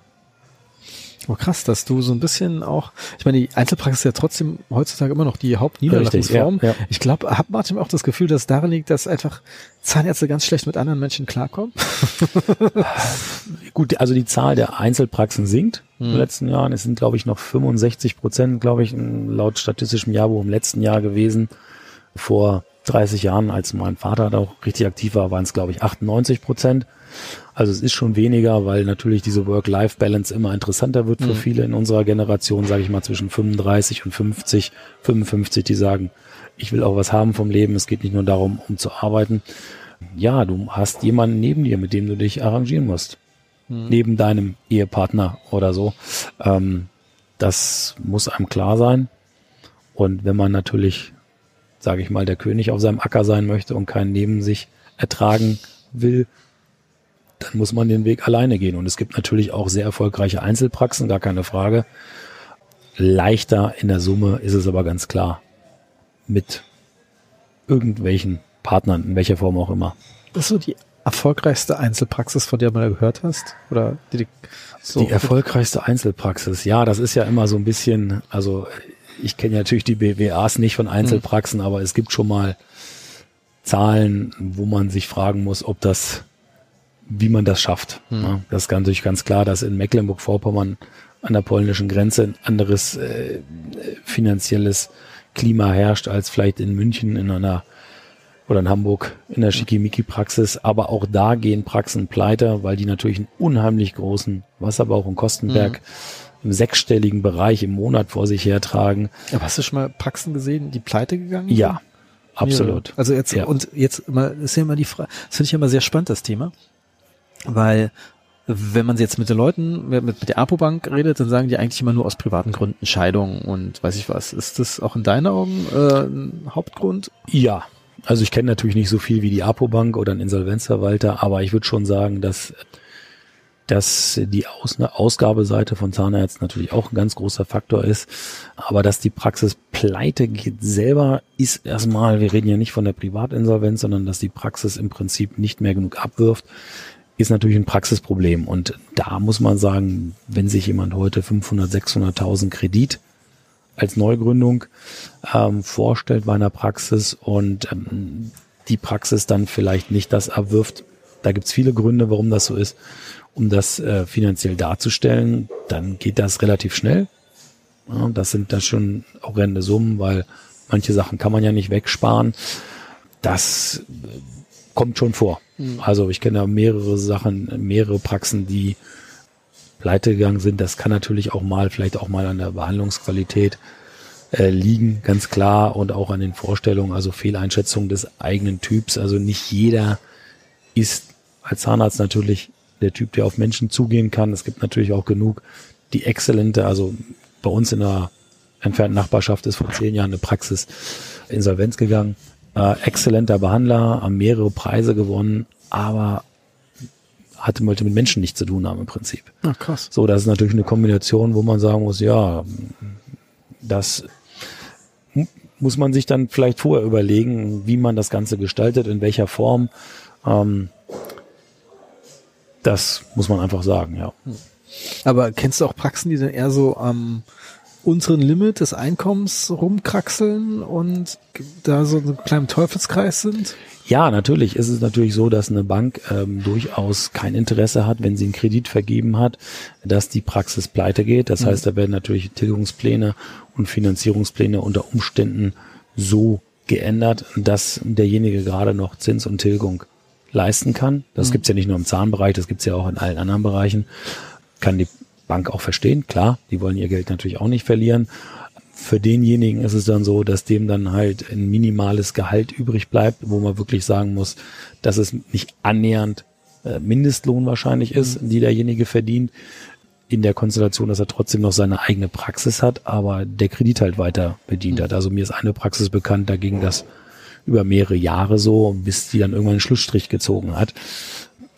Oh krass, dass du so ein bisschen auch, ich meine, die Einzelpraxis ist ja trotzdem heutzutage immer noch die Hauptniederlassungsform. Ja, ja. Ich glaube, hat Martin auch das Gefühl, dass darin liegt, dass einfach Zahnärzte ganz schlecht mit anderen Menschen klarkommen? Gut, also die Zahl der Einzelpraxen sinkt in den letzten Jahren. Es sind, glaube ich, noch 65 Prozent, glaube ich, laut statistischem Jahrbuch im letzten Jahr gewesen. Vor 30 Jahren, als mein Vater da auch richtig aktiv war, waren es, glaube ich, 98 Prozent. Also es ist schon weniger, weil natürlich diese Work-Life-Balance immer interessanter wird für Mhm. viele in unserer Generation, sage ich mal, zwischen 35 und 50, 55, die sagen, ich will auch was haben vom Leben, es geht nicht nur darum, um zu arbeiten. Ja, du hast jemanden neben dir, mit dem du dich arrangieren musst. Neben deinem Ehepartner oder so. Ähm, das muss einem klar sein. Und wenn man natürlich, sage ich mal, der König auf seinem Acker sein möchte und keinen neben sich ertragen will, dann muss man den Weg alleine gehen. Und es gibt natürlich auch sehr erfolgreiche Einzelpraxen, gar keine Frage. Leichter in der Summe ist es aber ganz klar mit irgendwelchen Partnern, in welcher Form auch immer. Das ist so die erfolgreichste Einzelpraxis, von der mal gehört hast? Oder die, die, so Die erfolgreichste Einzelpraxis, ja, das ist ja immer so ein bisschen, also ich kenne ja natürlich die BWAs nicht von Einzelpraxen, aber es gibt schon mal Zahlen, wo man sich fragen muss, ob das, wie man das schafft. Ja, das ist ganz- natürlich ganz klar, dass in Mecklenburg-Vorpommern an der polnischen Grenze ein anderes äh, finanzielles Klima herrscht als vielleicht in München in einer oder in Hamburg in der Schickimicki-Praxis. Aber auch da gehen Praxen pleite, weil die natürlich einen unheimlich großen Wasserbauch und Kostenberg im sechsstelligen Bereich im Monat vor sich hertragen. Aber hast du schon mal Praxen gesehen, die pleite gegangen sind? Ja, absolut. Also jetzt, Ja. und jetzt mal, ist ja immer die Frage, das finde ich immer sehr spannend, das Thema. Weil, wenn man jetzt mit den Leuten, mit, mit der Apobank redet, dann sagen die eigentlich immer nur aus privaten Gründen Scheidung und weiß ich was. Ist das auch in deinen Augen äh, ein Hauptgrund? Ja, also ich kenne natürlich nicht so viel wie die Apobank oder ein Insolvenzverwalter, aber ich würde schon sagen, dass, dass die Aus Ausgabeseite von Zahnärzten natürlich auch ein ganz großer Faktor ist. Aber dass die Praxis pleite geht selber, ist erstmal, wir reden ja nicht von der Privatinsolvenz, sondern dass die Praxis im Prinzip nicht mehr genug abwirft, ist natürlich ein Praxisproblem. Und da muss man sagen, wenn sich jemand heute 500, 600.000 Kredit als Neugründung ähm, vorstellt bei einer Praxis und ähm, die Praxis dann vielleicht nicht das erwirft. Da gibt's viele Gründe, warum das so ist, um das äh, finanziell darzustellen. Dann geht das relativ schnell. Ja, das sind da schon horrende Summen, weil manche Sachen kann man ja nicht wegsparen. Das äh, kommt schon vor. Also ich kenne da mehrere Sachen, mehrere Praxen, die pleite gegangen sind. Das kann natürlich auch mal, vielleicht auch mal an der Behandlungsqualität äh, liegen, ganz klar, und auch an den Vorstellungen, also Fehleinschätzung des eigenen Typs. Also nicht jeder ist als Zahnarzt natürlich der Typ, der auf Menschen zugehen kann. Es gibt natürlich auch genug, die exzellente, also bei uns in der entfernten Nachbarschaft ist vor zehn Jahren eine Praxis insolvenz gegangen. Äh, exzellenter Behandler, haben mehrere Preise gewonnen, aber hatte wollte mit Menschen nichts zu tun haben im Prinzip. Ach, krass. So, das ist natürlich eine Kombination, wo man sagen muss, ja, das mu- muss man sich dann vielleicht vorher überlegen, wie man das Ganze gestaltet, in welcher Form. Ähm, das muss man einfach sagen, ja. Aber kennst du auch Praxen, die dann eher so am unteren Limit des Einkommens rumkraxeln und da so einen kleinen Teufelskreis sind? Ja, natürlich ist es natürlich so, dass eine Bank ähm, durchaus kein Interesse hat, wenn sie einen Kredit vergeben hat, dass die Praxis pleite geht. Das heißt, da werden natürlich Tilgungspläne und Finanzierungspläne unter Umständen so geändert, dass derjenige gerade noch Zins und Tilgung leisten kann. Das gibt's ja nicht nur im Zahnbereich, das gibt's ja auch in allen anderen Bereichen. Kann die Bank auch verstehen, klar, die wollen ihr Geld natürlich auch nicht verlieren. Für denjenigen ist es dann so, dass dem dann halt ein minimales Gehalt übrig bleibt, wo man wirklich sagen muss, dass es nicht annähernd äh, Mindestlohn wahrscheinlich ist, die derjenige verdient, in der Konstellation, dass er trotzdem noch seine eigene Praxis hat, aber der Kredit halt weiter bedient hat. Also mir ist eine Praxis bekannt, da ging das über mehrere Jahre so, bis die dann irgendwann einen Schlussstrich gezogen hat.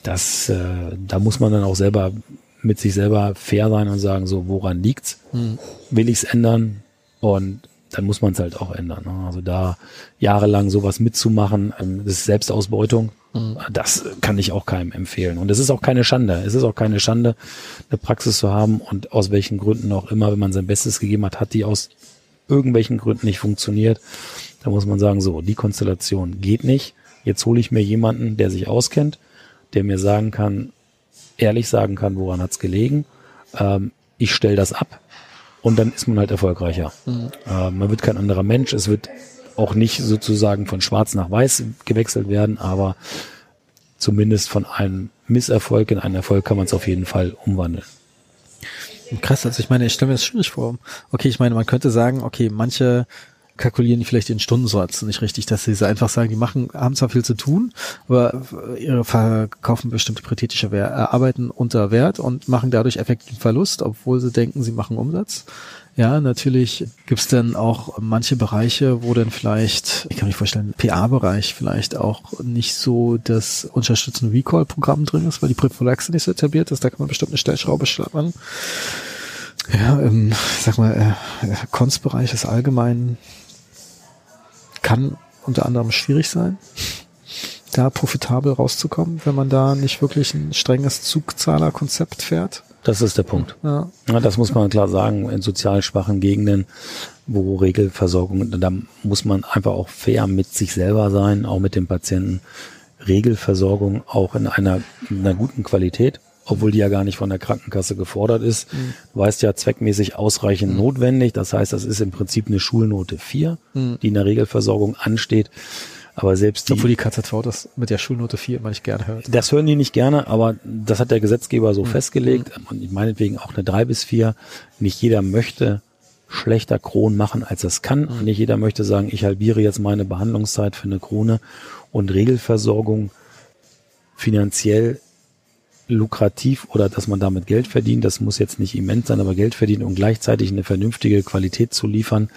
Das, äh, da muss man dann auch selber mit sich selber fair sein und sagen, so, woran liegt's? Will ich's ändern? Und dann muss man es halt auch ändern. Ne? Also da jahrelang sowas mitzumachen, ähm, das ist Selbstausbeutung. Mhm. Das kann ich auch keinem empfehlen. Und es ist auch keine Schande. Es ist auch keine Schande, eine Praxis zu haben und aus welchen Gründen auch immer, wenn man sein Bestes gegeben hat, hat die aus irgendwelchen Gründen nicht funktioniert. Da muss man sagen, so, die Konstellation geht nicht. Jetzt hole ich mir jemanden, der sich auskennt, der mir sagen kann, ehrlich sagen kann, woran hat's gelegen. Ähm, ich stelle das ab und dann ist man halt erfolgreicher. Mhm. Äh, man wird kein anderer Mensch. Es wird auch nicht sozusagen von schwarz nach weiß gewechselt werden, aber zumindest von einem Misserfolg in einen Erfolg kann man es auf jeden Fall umwandeln. Krass, also ich meine, ich stelle mir das schwierig vor. Okay, ich meine, man könnte sagen, okay, manche kalkulieren die vielleicht den Stundensatz nicht richtig, dass sie einfach sagen, die machen, haben zwar viel zu tun, aber ihre verkaufen bestimmte prätetische äh, Arbeiten unter Wert und machen dadurch effektiven Verlust, obwohl sie denken, sie machen Umsatz. Ja, natürlich gibt's dann auch manche Bereiche, wo dann vielleicht, ich kann mich vorstellen, PA-Bereich vielleicht auch nicht so das unterstützende Recall-Programm drin ist, weil die Prophylaxe nicht so etabliert ist. Da kann man bestimmt eine Stellschraube schlagen. Ja, ähm, sag mal, äh, Konstbereich ist allgemein kann unter anderem schwierig sein, da profitabel rauszukommen, wenn man da nicht wirklich ein strenges Zugzahlerkonzept fährt. Das ist der Punkt. Ja. ja. das muss man klar sagen. In sozial schwachen Gegenden, wo Regelversorgung, da muss man einfach auch fair mit sich selber sein, auch mit dem Patienten. Regelversorgung auch in einer, in einer guten Qualität obwohl die ja gar nicht von der Krankenkasse gefordert ist. Mhm. Weißt ja, zweckmäßig ausreichend mhm. notwendig. Das heißt, das ist im Prinzip eine Schulnote 4, mhm. die in der Regelversorgung ansteht. Aber selbst die. Obwohl die KZV das mit der Schulnote 4 immer nicht gerne hört. Das hören die nicht gerne, aber das hat der Gesetzgeber so mhm. festgelegt. Und meinetwegen auch eine 3 bis 4. Nicht jeder möchte schlechter Kronen machen, als es kann. Mhm. Nicht jeder möchte sagen, ich halbiere jetzt meine Behandlungszeit für eine Krone und Regelversorgung finanziell lukrativ oder dass man damit Geld verdient. Das muss jetzt nicht immens sein, aber Geld verdienen und gleichzeitig eine vernünftige Qualität zu liefern.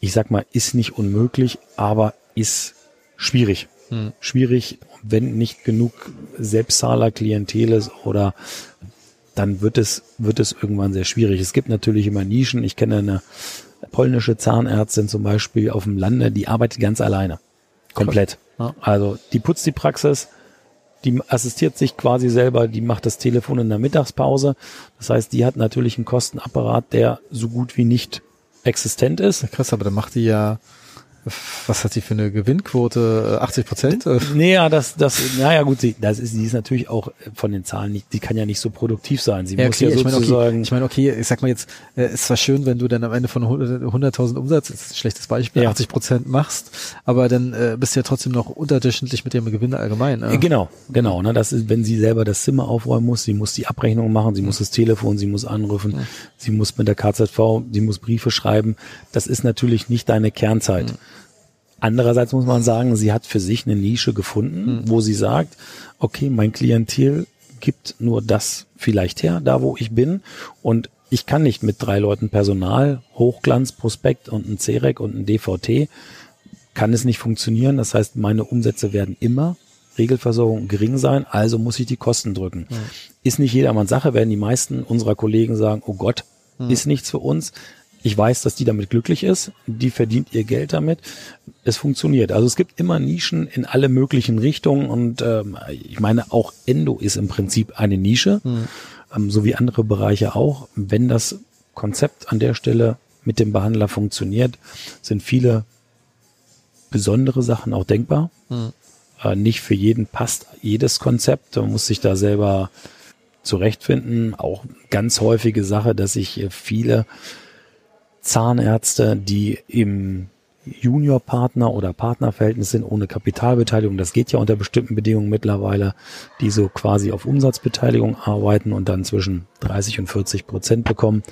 Ich sag mal, ist nicht unmöglich, aber ist schwierig. Hm. Schwierig, wenn nicht genug Selbstzahler, Klientel ist oder dann wird es, wird es irgendwann sehr schwierig. Es gibt natürlich immer Nischen. Ich kenne eine polnische Zahnärztin zum Beispiel auf dem Lande, die arbeitet ganz alleine. Komplett. Ja. Also die putzt die Praxis, die assistiert sich quasi selber, die macht das Telefon in der Mittagspause. Das heißt, die hat natürlich einen Kostenapparat, der so gut wie nicht existent ist. Krass, aber dann macht die ja was hat sie für eine Gewinnquote? 80 Prozent? Nee, ja, das, das, naja, gut, sie, das ist, die ist natürlich auch von den Zahlen nicht, die kann ja nicht so produktiv sein. Sie ja, muss okay, ja sozusagen. Ich meine, okay, ich, mein, okay, ich sag mal jetzt, äh, ist zwar schön, wenn du dann am Ende von 100.000 Umsatz, das ist ein schlechtes Beispiel, ja. 80 Prozent machst, aber dann äh, bist du ja trotzdem noch unterdurchschnittlich mit dem Gewinn allgemein. Äh. Genau, genau, ne, das ist, wenn sie selber das Zimmer aufräumen muss, sie muss die Abrechnung machen, sie muss das Telefon, sie muss anrufen, ja. sie muss mit der KZV, sie muss Briefe schreiben, das ist natürlich nicht deine Kernzeit. Mhm. Andererseits muss man sagen, sie hat für sich eine Nische gefunden, mhm. wo sie sagt, okay, mein Klientel gibt nur das vielleicht her, da wo ich bin und ich kann nicht mit drei Leuten Personal, Hochglanz, Prospekt und ein CEREC und ein DVT, kann es nicht funktionieren. Das heißt, meine Umsätze werden immer Regelversorgung gering sein, also muss ich die Kosten drücken. Mhm. Ist nicht jedermanns Sache, werden die meisten unserer Kollegen sagen, oh Gott, mhm. ist nichts für uns. Ich weiß, dass die damit glücklich ist. Die verdient ihr Geld damit. Es funktioniert. Also es gibt immer Nischen in alle möglichen Richtungen und ähm, ich meine, auch Endo ist im Prinzip eine Nische, mhm. ähm, so wie andere Bereiche auch. Wenn das Konzept an der Stelle mit dem Behandler funktioniert, sind viele besondere Sachen auch denkbar. Mhm. Äh, nicht für jeden passt jedes Konzept. Man muss sich da selber zurechtfinden. Auch ganz häufige Sache, dass sich viele Zahnärzte, die im Juniorpartner oder Partnerverhältnis sind ohne Kapitalbeteiligung. Das geht ja unter bestimmten Bedingungen mittlerweile, die so quasi auf Umsatzbeteiligung arbeiten und dann zwischen 30 und 40 Prozent bekommen,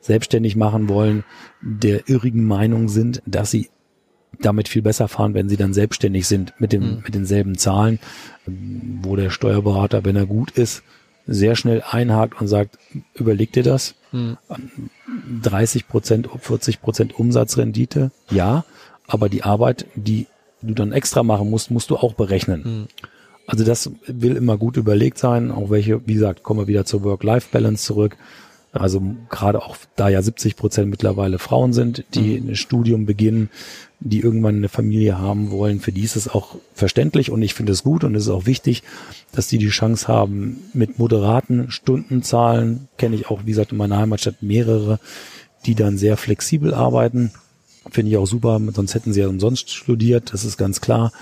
selbstständig machen wollen, der irrigen Meinung sind, dass sie damit viel besser fahren, wenn sie dann selbstständig sind mit dem, mhm. mit denselben Zahlen, wo der Steuerberater, wenn er gut ist, sehr schnell einhakt und sagt, überleg dir das. Mhm. 30 Prozent, 40 Prozent Umsatzrendite, ja, aber die Arbeit, die du dann extra machen musst, musst du auch berechnen. Mhm. Also das will immer gut überlegt sein, auch welche, wie gesagt, kommen wir wieder zur Work-Life-Balance zurück. Also gerade auch da ja 70 Prozent mittlerweile Frauen sind, die mhm. ein Studium beginnen, die irgendwann eine Familie haben wollen, für die ist es auch verständlich und ich finde es gut und es ist auch wichtig, dass die die Chance haben, mit moderaten Stundenzahlen, kenne ich auch, wie gesagt, in meiner Heimatstadt mehrere, die dann sehr flexibel arbeiten. Finde ich auch super, sonst hätten sie ja umsonst studiert, das ist ganz klar.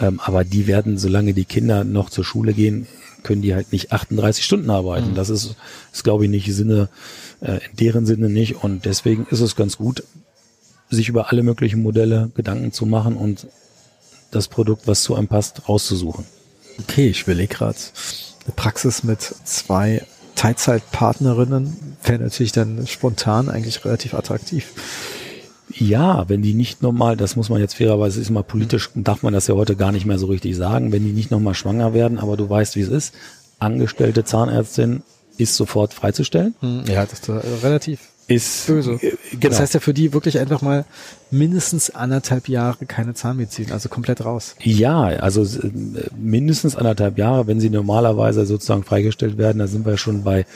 Ähm, aber die werden, solange die Kinder noch zur Schule gehen, können die halt nicht 38 Stunden arbeiten. Mhm. Das ist, ist glaube ich, nicht Sinne, äh, in deren Sinne nicht. Und deswegen ist es ganz gut, sich über alle möglichen Modelle Gedanken zu machen und das Produkt, was zu einem passt, rauszusuchen. Okay, ich überlege gerade. Eine Praxis mit zwei Teilzeitpartnerinnen wäre natürlich dann spontan eigentlich relativ attraktiv. Ja, wenn die nicht nochmal, das muss man jetzt fairerweise, ist mal politisch, darf man das ja heute gar nicht mehr so richtig sagen, wenn die nicht nochmal schwanger werden, aber du weißt, wie es ist, angestellte Zahnärztin ist sofort freizustellen. Hm, ja, das ist relativ ist böse. Äh, genau. Das heißt ja für die wirklich einfach mal mindestens anderthalb Jahre keine Zahnmedizin, also komplett raus. Ja, also äh, mindestens anderthalb Jahre, wenn sie normalerweise sozusagen freigestellt werden, da sind wir schon bei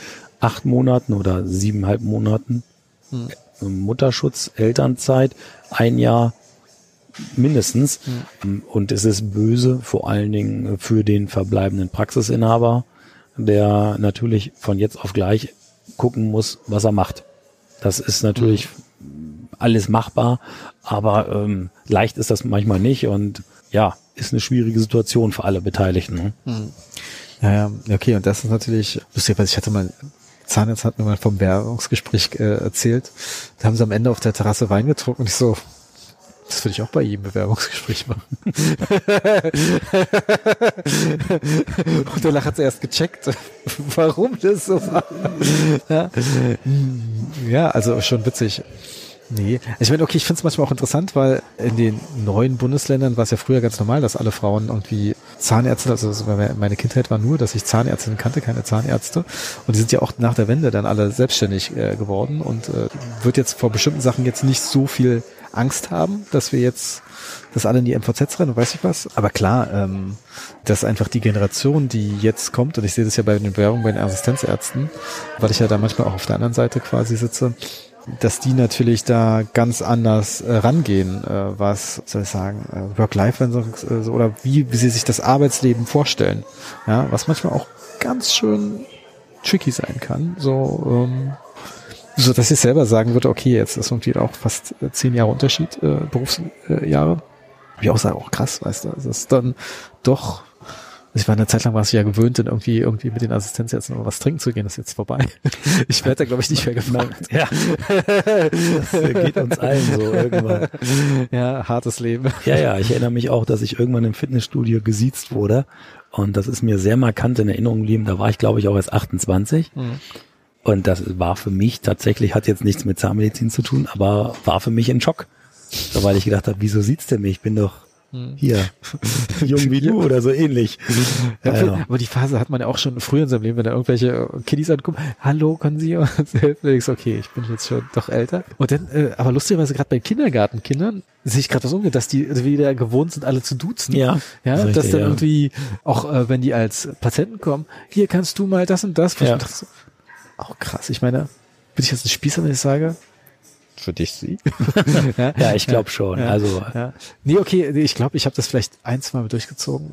acht Monaten oder siebeneinhalb Monaten. Hm. Mutterschutz, Elternzeit, ein Jahr mindestens. Mhm. Und es ist böse, vor allen Dingen für den verbleibenden Praxisinhaber, der natürlich von jetzt auf gleich gucken muss, was er macht. Das ist natürlich mhm. alles machbar, aber ähm, leicht ist das manchmal nicht und ja, ist eine schwierige Situation für alle Beteiligten. Ne? Mhm. Ja, ja, okay, und das ist natürlich lustig, weil ich hatte mal Zahnarzt hat mir mal vom Werbungsgespräch äh, erzählt. Da haben sie am Ende auf der Terrasse Wein getrunken und ich so, das würde ich auch bei jedem Bewerbungsgespräch machen. <laughs> und der Lach hat erst gecheckt, <laughs> warum das so war. ja, also schon witzig. Nee, ich meine, okay, ich finde es manchmal auch interessant, weil in den neuen Bundesländern war es ja früher ganz normal, dass alle Frauen irgendwie Zahnärzte, also meine Kindheit war nur, dass ich Zahnärztinnen kannte, keine Zahnärzte. Und die sind ja auch nach der Wende dann alle selbstständig äh, geworden und äh, wird jetzt vor bestimmten Sachen jetzt nicht so viel Angst haben, dass wir jetzt dass alle in die MVZs rennen und weiß ich was. Aber klar, ähm, dass einfach die Generation, die jetzt kommt, und ich sehe das ja bei den Bewerbungen bei den Assistenzärzten, weil ich ja da manchmal auch auf der anderen Seite quasi sitze, dass die natürlich da ganz anders äh, rangehen, äh, was soll ich sagen, äh, Work-Life äh, oder wie, wie sie sich das Arbeitsleben vorstellen. Ja, was manchmal auch ganz schön tricky sein kann. So, ähm, so dass ich selber sagen würde, okay, jetzt ist irgendwie auch fast äh, zehn Jahre Unterschied, äh, Berufsjahre. Wie auch sagen, auch krass, weißt du, das ist dann doch also ich war eine Zeit lang war es ja gewöhnt, dann irgendwie, irgendwie mit den Assistenzärzten noch was trinken zu gehen. Das ist jetzt vorbei. <laughs> Ich werde da, glaube ich, nicht mehr gefragt. Ja. <laughs> Das geht uns allen so irgendwann. Ja, hartes Leben. Ja, ja. Ich erinnere mich auch, dass ich irgendwann im Fitnessstudio gesiezt wurde. Und das ist mir sehr markant in Erinnerung geblieben. Da war ich, glaube ich, auch erst 28. Mhm. Und das war für mich tatsächlich, hat jetzt nichts mit Zahnmedizin zu tun, aber war für mich ein Schock. So, weil ich gedacht habe, wieso sieht's der mich? Ich bin doch. Hier, <laughs> jung wie du oder so ähnlich. Ja, ja. Aber die Phase hat man ja auch schon früher in seinem Leben, wenn da irgendwelche Kiddies ankommen, hallo, können Sie uns <laughs> helfen? Ich so, okay, ich bin jetzt schon doch älter. Und dann, äh, aber lustigerweise gerade bei Kindergartenkindern sehe ich gerade das umgeht, dass die wieder gewohnt sind, alle zu duzen. Ja. Ja, richtig, dass dann ja. irgendwie, auch äh, wenn die als Patienten kommen, hier kannst du mal das und das. Ja. Auch krass. Ich meine, bin ich jetzt ein Spießer, wenn ich sage, für dich sie. <laughs> ja, ich glaube schon. Ja, also ja. Nee, okay, ich glaube, ich habe das vielleicht ein, zwei Mal durchgezogen.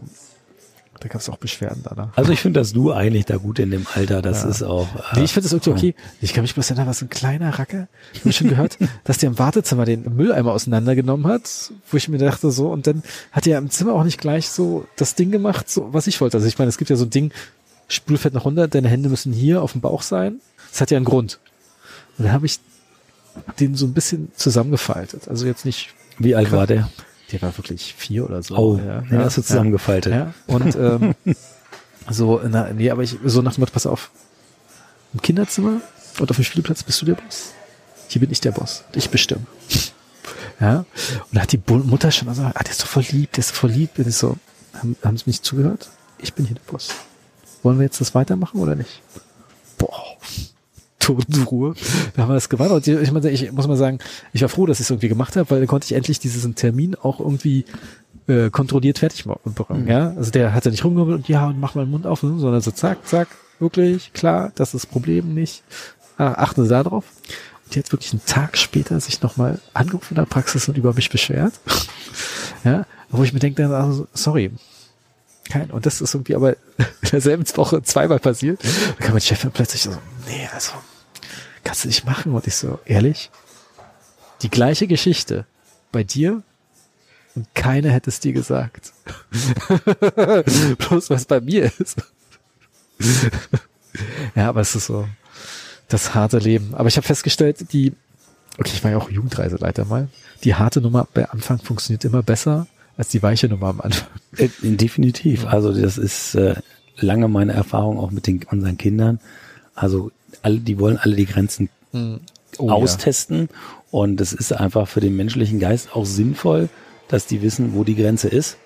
Da gab es auch Beschwerden danach. Also ich finde, dass du eigentlich da gut in dem Alter, das ja. ist auch. Äh, nee, ich finde das irgendwie okay. Ich kann mich bloß erinnern, was ein kleiner Racker. Ich habe schon gehört, <laughs> dass der im Wartezimmer den Mülleimer auseinandergenommen hat, wo ich mir dachte so, und dann hat er im Zimmer auch nicht gleich so das Ding gemacht, so was ich wollte. Also ich meine, es gibt ja so ein Ding, Spülfett nach 100, deine Hände müssen hier auf dem Bauch sein. Das hat ja einen Grund. Und dann habe ich den so ein bisschen zusammengefaltet. Also jetzt nicht. Wie alt war der? Der war wirklich vier oder so. Oh, ja, ja, hast du zusammengefaltet. Ja, und ähm, <laughs> so, na, nee, aber ich so nach dem Motto, pass auf, im Kinderzimmer und auf dem Spielplatz bist du der Boss. Hier bin ich der Boss. Ich bestimme. Ja. Und da hat die Mutter schon gesagt, ah, der ist so voll lieb, der ist so voll lieb. Bin ich so, haben, haben sie mich zugehört? Ich bin hier der Boss. Wollen wir jetzt das weitermachen oder nicht? Boah. Totenruhe. Da haben wir das gemacht. Und ich, meine, ich muss mal sagen, ich war froh, dass ich es irgendwie gemacht habe, weil dann konnte ich endlich diesen Termin auch irgendwie äh, kontrolliert fertig bekommen. Mhm. Ja, also der hat ja nicht rumgeholt und ja und mach mal den Mund auf, sondern so zack, zack, wirklich klar, das ist das Problem nicht. ah, achten Sie da drauf. Und hat wirklich einen Tag später sich nochmal angerufen in der Praxis und über mich beschwert. <laughs> ja, wo ich mir denke, also, sorry, kein, und das ist irgendwie aber in derselben Woche zweimal passiert. Da kam mein Chef plötzlich so, nee, also, kannst du nicht machen. Und ich so, ehrlich? Die gleiche Geschichte bei dir und keiner hätte es dir gesagt. <laughs> Bloß was bei mir ist. <laughs> ja, aber es ist so das harte Leben. Aber ich habe festgestellt, die, okay, ich war ja auch Jugendreiseleiter mal, die harte Nummer bei Anfang funktioniert immer besser als die weiche Nummer am Anfang. Definitiv. Also das ist äh, lange meine Erfahrung auch mit den unseren Kindern. Also alle, die wollen alle die Grenzen hm. oh, austesten ja. und es ist einfach für den menschlichen Geist auch sinnvoll, dass die wissen, wo die Grenze ist.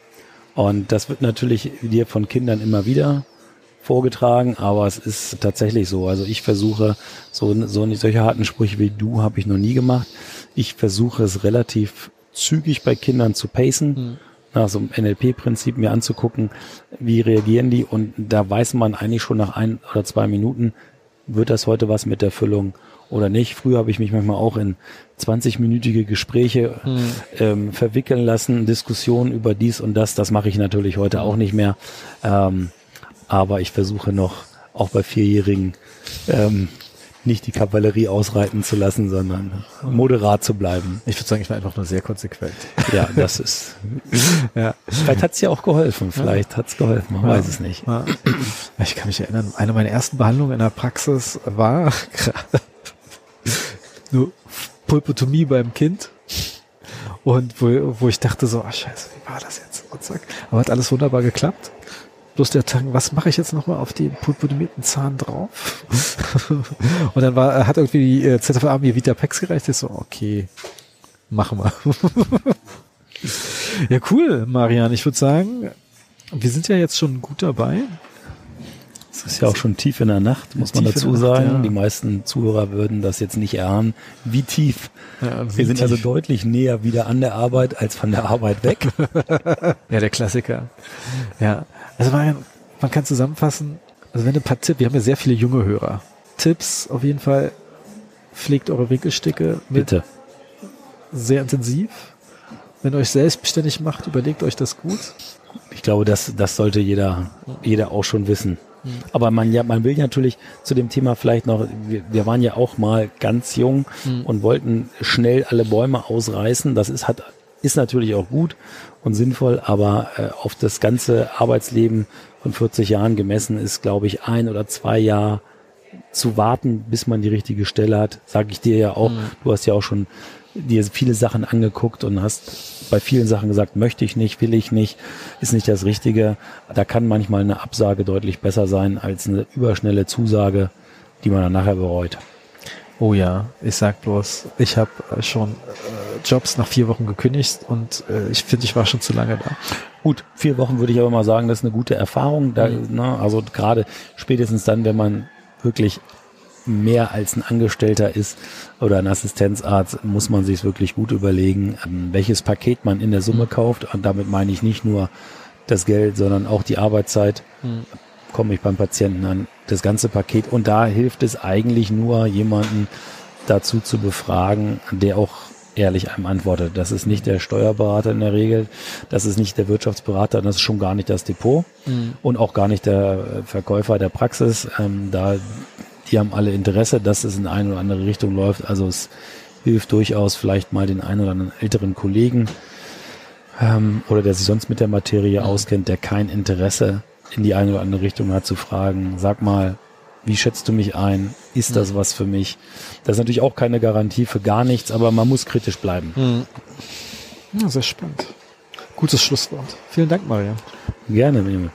Und das wird natürlich dir von Kindern immer wieder vorgetragen, aber es ist tatsächlich so. Also ich versuche so, so solche harten Sprüche wie du habe ich noch nie gemacht. Ich versuche es relativ zügig bei Kindern zu pacen, mhm. nach so einem NLP-Prinzip mir anzugucken, wie reagieren die und da weiß man eigentlich schon nach ein oder zwei Minuten, wird das heute was mit der Füllung oder nicht. Früher habe ich mich manchmal auch in 20-minütige Gespräche mhm. ähm, verwickeln lassen, Diskussionen über dies und das. Das mache ich natürlich heute auch nicht mehr. Ähm, aber ich versuche noch, auch bei Vierjährigen, ähm, nicht die Kavallerie ausreiten zu lassen, sondern moderat zu bleiben. Ich würde sagen, ich war einfach nur sehr konsequent. Ja, das ist. <laughs> ja. Vielleicht hat es ja auch geholfen. Vielleicht ja. hat es geholfen. Man ja. weiß es nicht. Ja. Ich kann mich erinnern, eine meiner ersten Behandlungen in der Praxis war <laughs> gerade nur Pulpotomie beim Kind. Und wo, wo ich dachte so, ah scheiße, wie war das jetzt? Und zack. Aber hat alles wunderbar geklappt. Bloß der Tag, was mache ich jetzt nochmal auf den pulpotomierten Zahn drauf? <laughs> und dann war, hat irgendwie die äh, ZFA mir Vita Pex gereicht. Ich so, okay, machen wir. <laughs> ja, cool, Marian. Ich würde sagen, wir sind ja jetzt schon gut dabei. Es ist ja auch schon tief in der Nacht, muss man dazu Nacht, sagen. Ja. Die meisten Zuhörer würden das jetzt nicht erahnen, wie tief. Ja, wie wir sind also tief. also deutlich näher wieder an der Arbeit als von der Arbeit weg. <laughs> ja, der Klassiker. Ja, also man, man kann zusammenfassen, also wenn ein paar Tipps, wir haben ja sehr viele junge Hörer. Tipps auf jeden Fall, pflegt eure Winkelsticke mit Bitte. sehr intensiv. Wenn ihr euch selbstständig macht, überlegt euch das gut. Ich glaube, das, das sollte jeder, jeder auch schon wissen. Mhm. Aber man ja, man will natürlich zu dem Thema vielleicht noch, wir, wir waren ja auch mal ganz jung mhm. und wollten schnell alle Bäume ausreißen. Das ist, hat, ist natürlich auch gut und sinnvoll, aber äh, auf das ganze Arbeitsleben von 40 Jahren gemessen ist, glaube ich, ein oder zwei Jahre zu warten, bis man die richtige Stelle hat, sage ich dir ja auch. Mhm. Du hast ja auch schon dir viele Sachen angeguckt und hast bei vielen Sachen gesagt, möchte ich nicht, will ich nicht, ist nicht das Richtige. Da kann manchmal eine Absage deutlich besser sein als eine überschnelle Zusage, die man dann nachher bereut. Oh ja, ich sag bloß, ich habe äh, schon äh, Jobs nach vier Wochen gekündigt und äh, ich finde, ich war schon zu lange da. Gut, vier Wochen würde ich aber mal sagen, das ist eine gute Erfahrung. Da, mhm. ne, also gerade spätestens dann, wenn man wirklich mehr als ein Angestellter ist oder ein Assistenzarzt, muss man sich wirklich gut überlegen, ähm, welches Paket man in der Summe mhm. kauft. Und damit meine ich nicht nur das Geld, sondern auch die Arbeitszeit. Mhm. Komme ich beim Patienten an das ganze Paket. Und da hilft es eigentlich nur, jemanden dazu zu befragen, der auch ehrlich einem antwortet. Das ist nicht der Steuerberater in der Regel, das ist nicht der Wirtschaftsberater, das ist schon gar nicht das Depot mhm. und auch gar nicht der Verkäufer der Praxis. Ähm, da die haben alle Interesse, dass es in eine oder andere Richtung läuft. Also es hilft durchaus vielleicht mal den einen oder anderen älteren Kollegen ähm, oder der sich sonst mit der Materie mhm. auskennt, der kein Interesse in die eine oder andere Richtung hat, zu fragen, sag mal, wie schätzt du mich ein? Ist das was für mich? Das ist natürlich auch keine Garantie für gar nichts, aber man muss kritisch bleiben. Mhm. Ja, sehr spannend. Gutes Schlusswort. Vielen Dank, Maria. Gerne, Benjamin.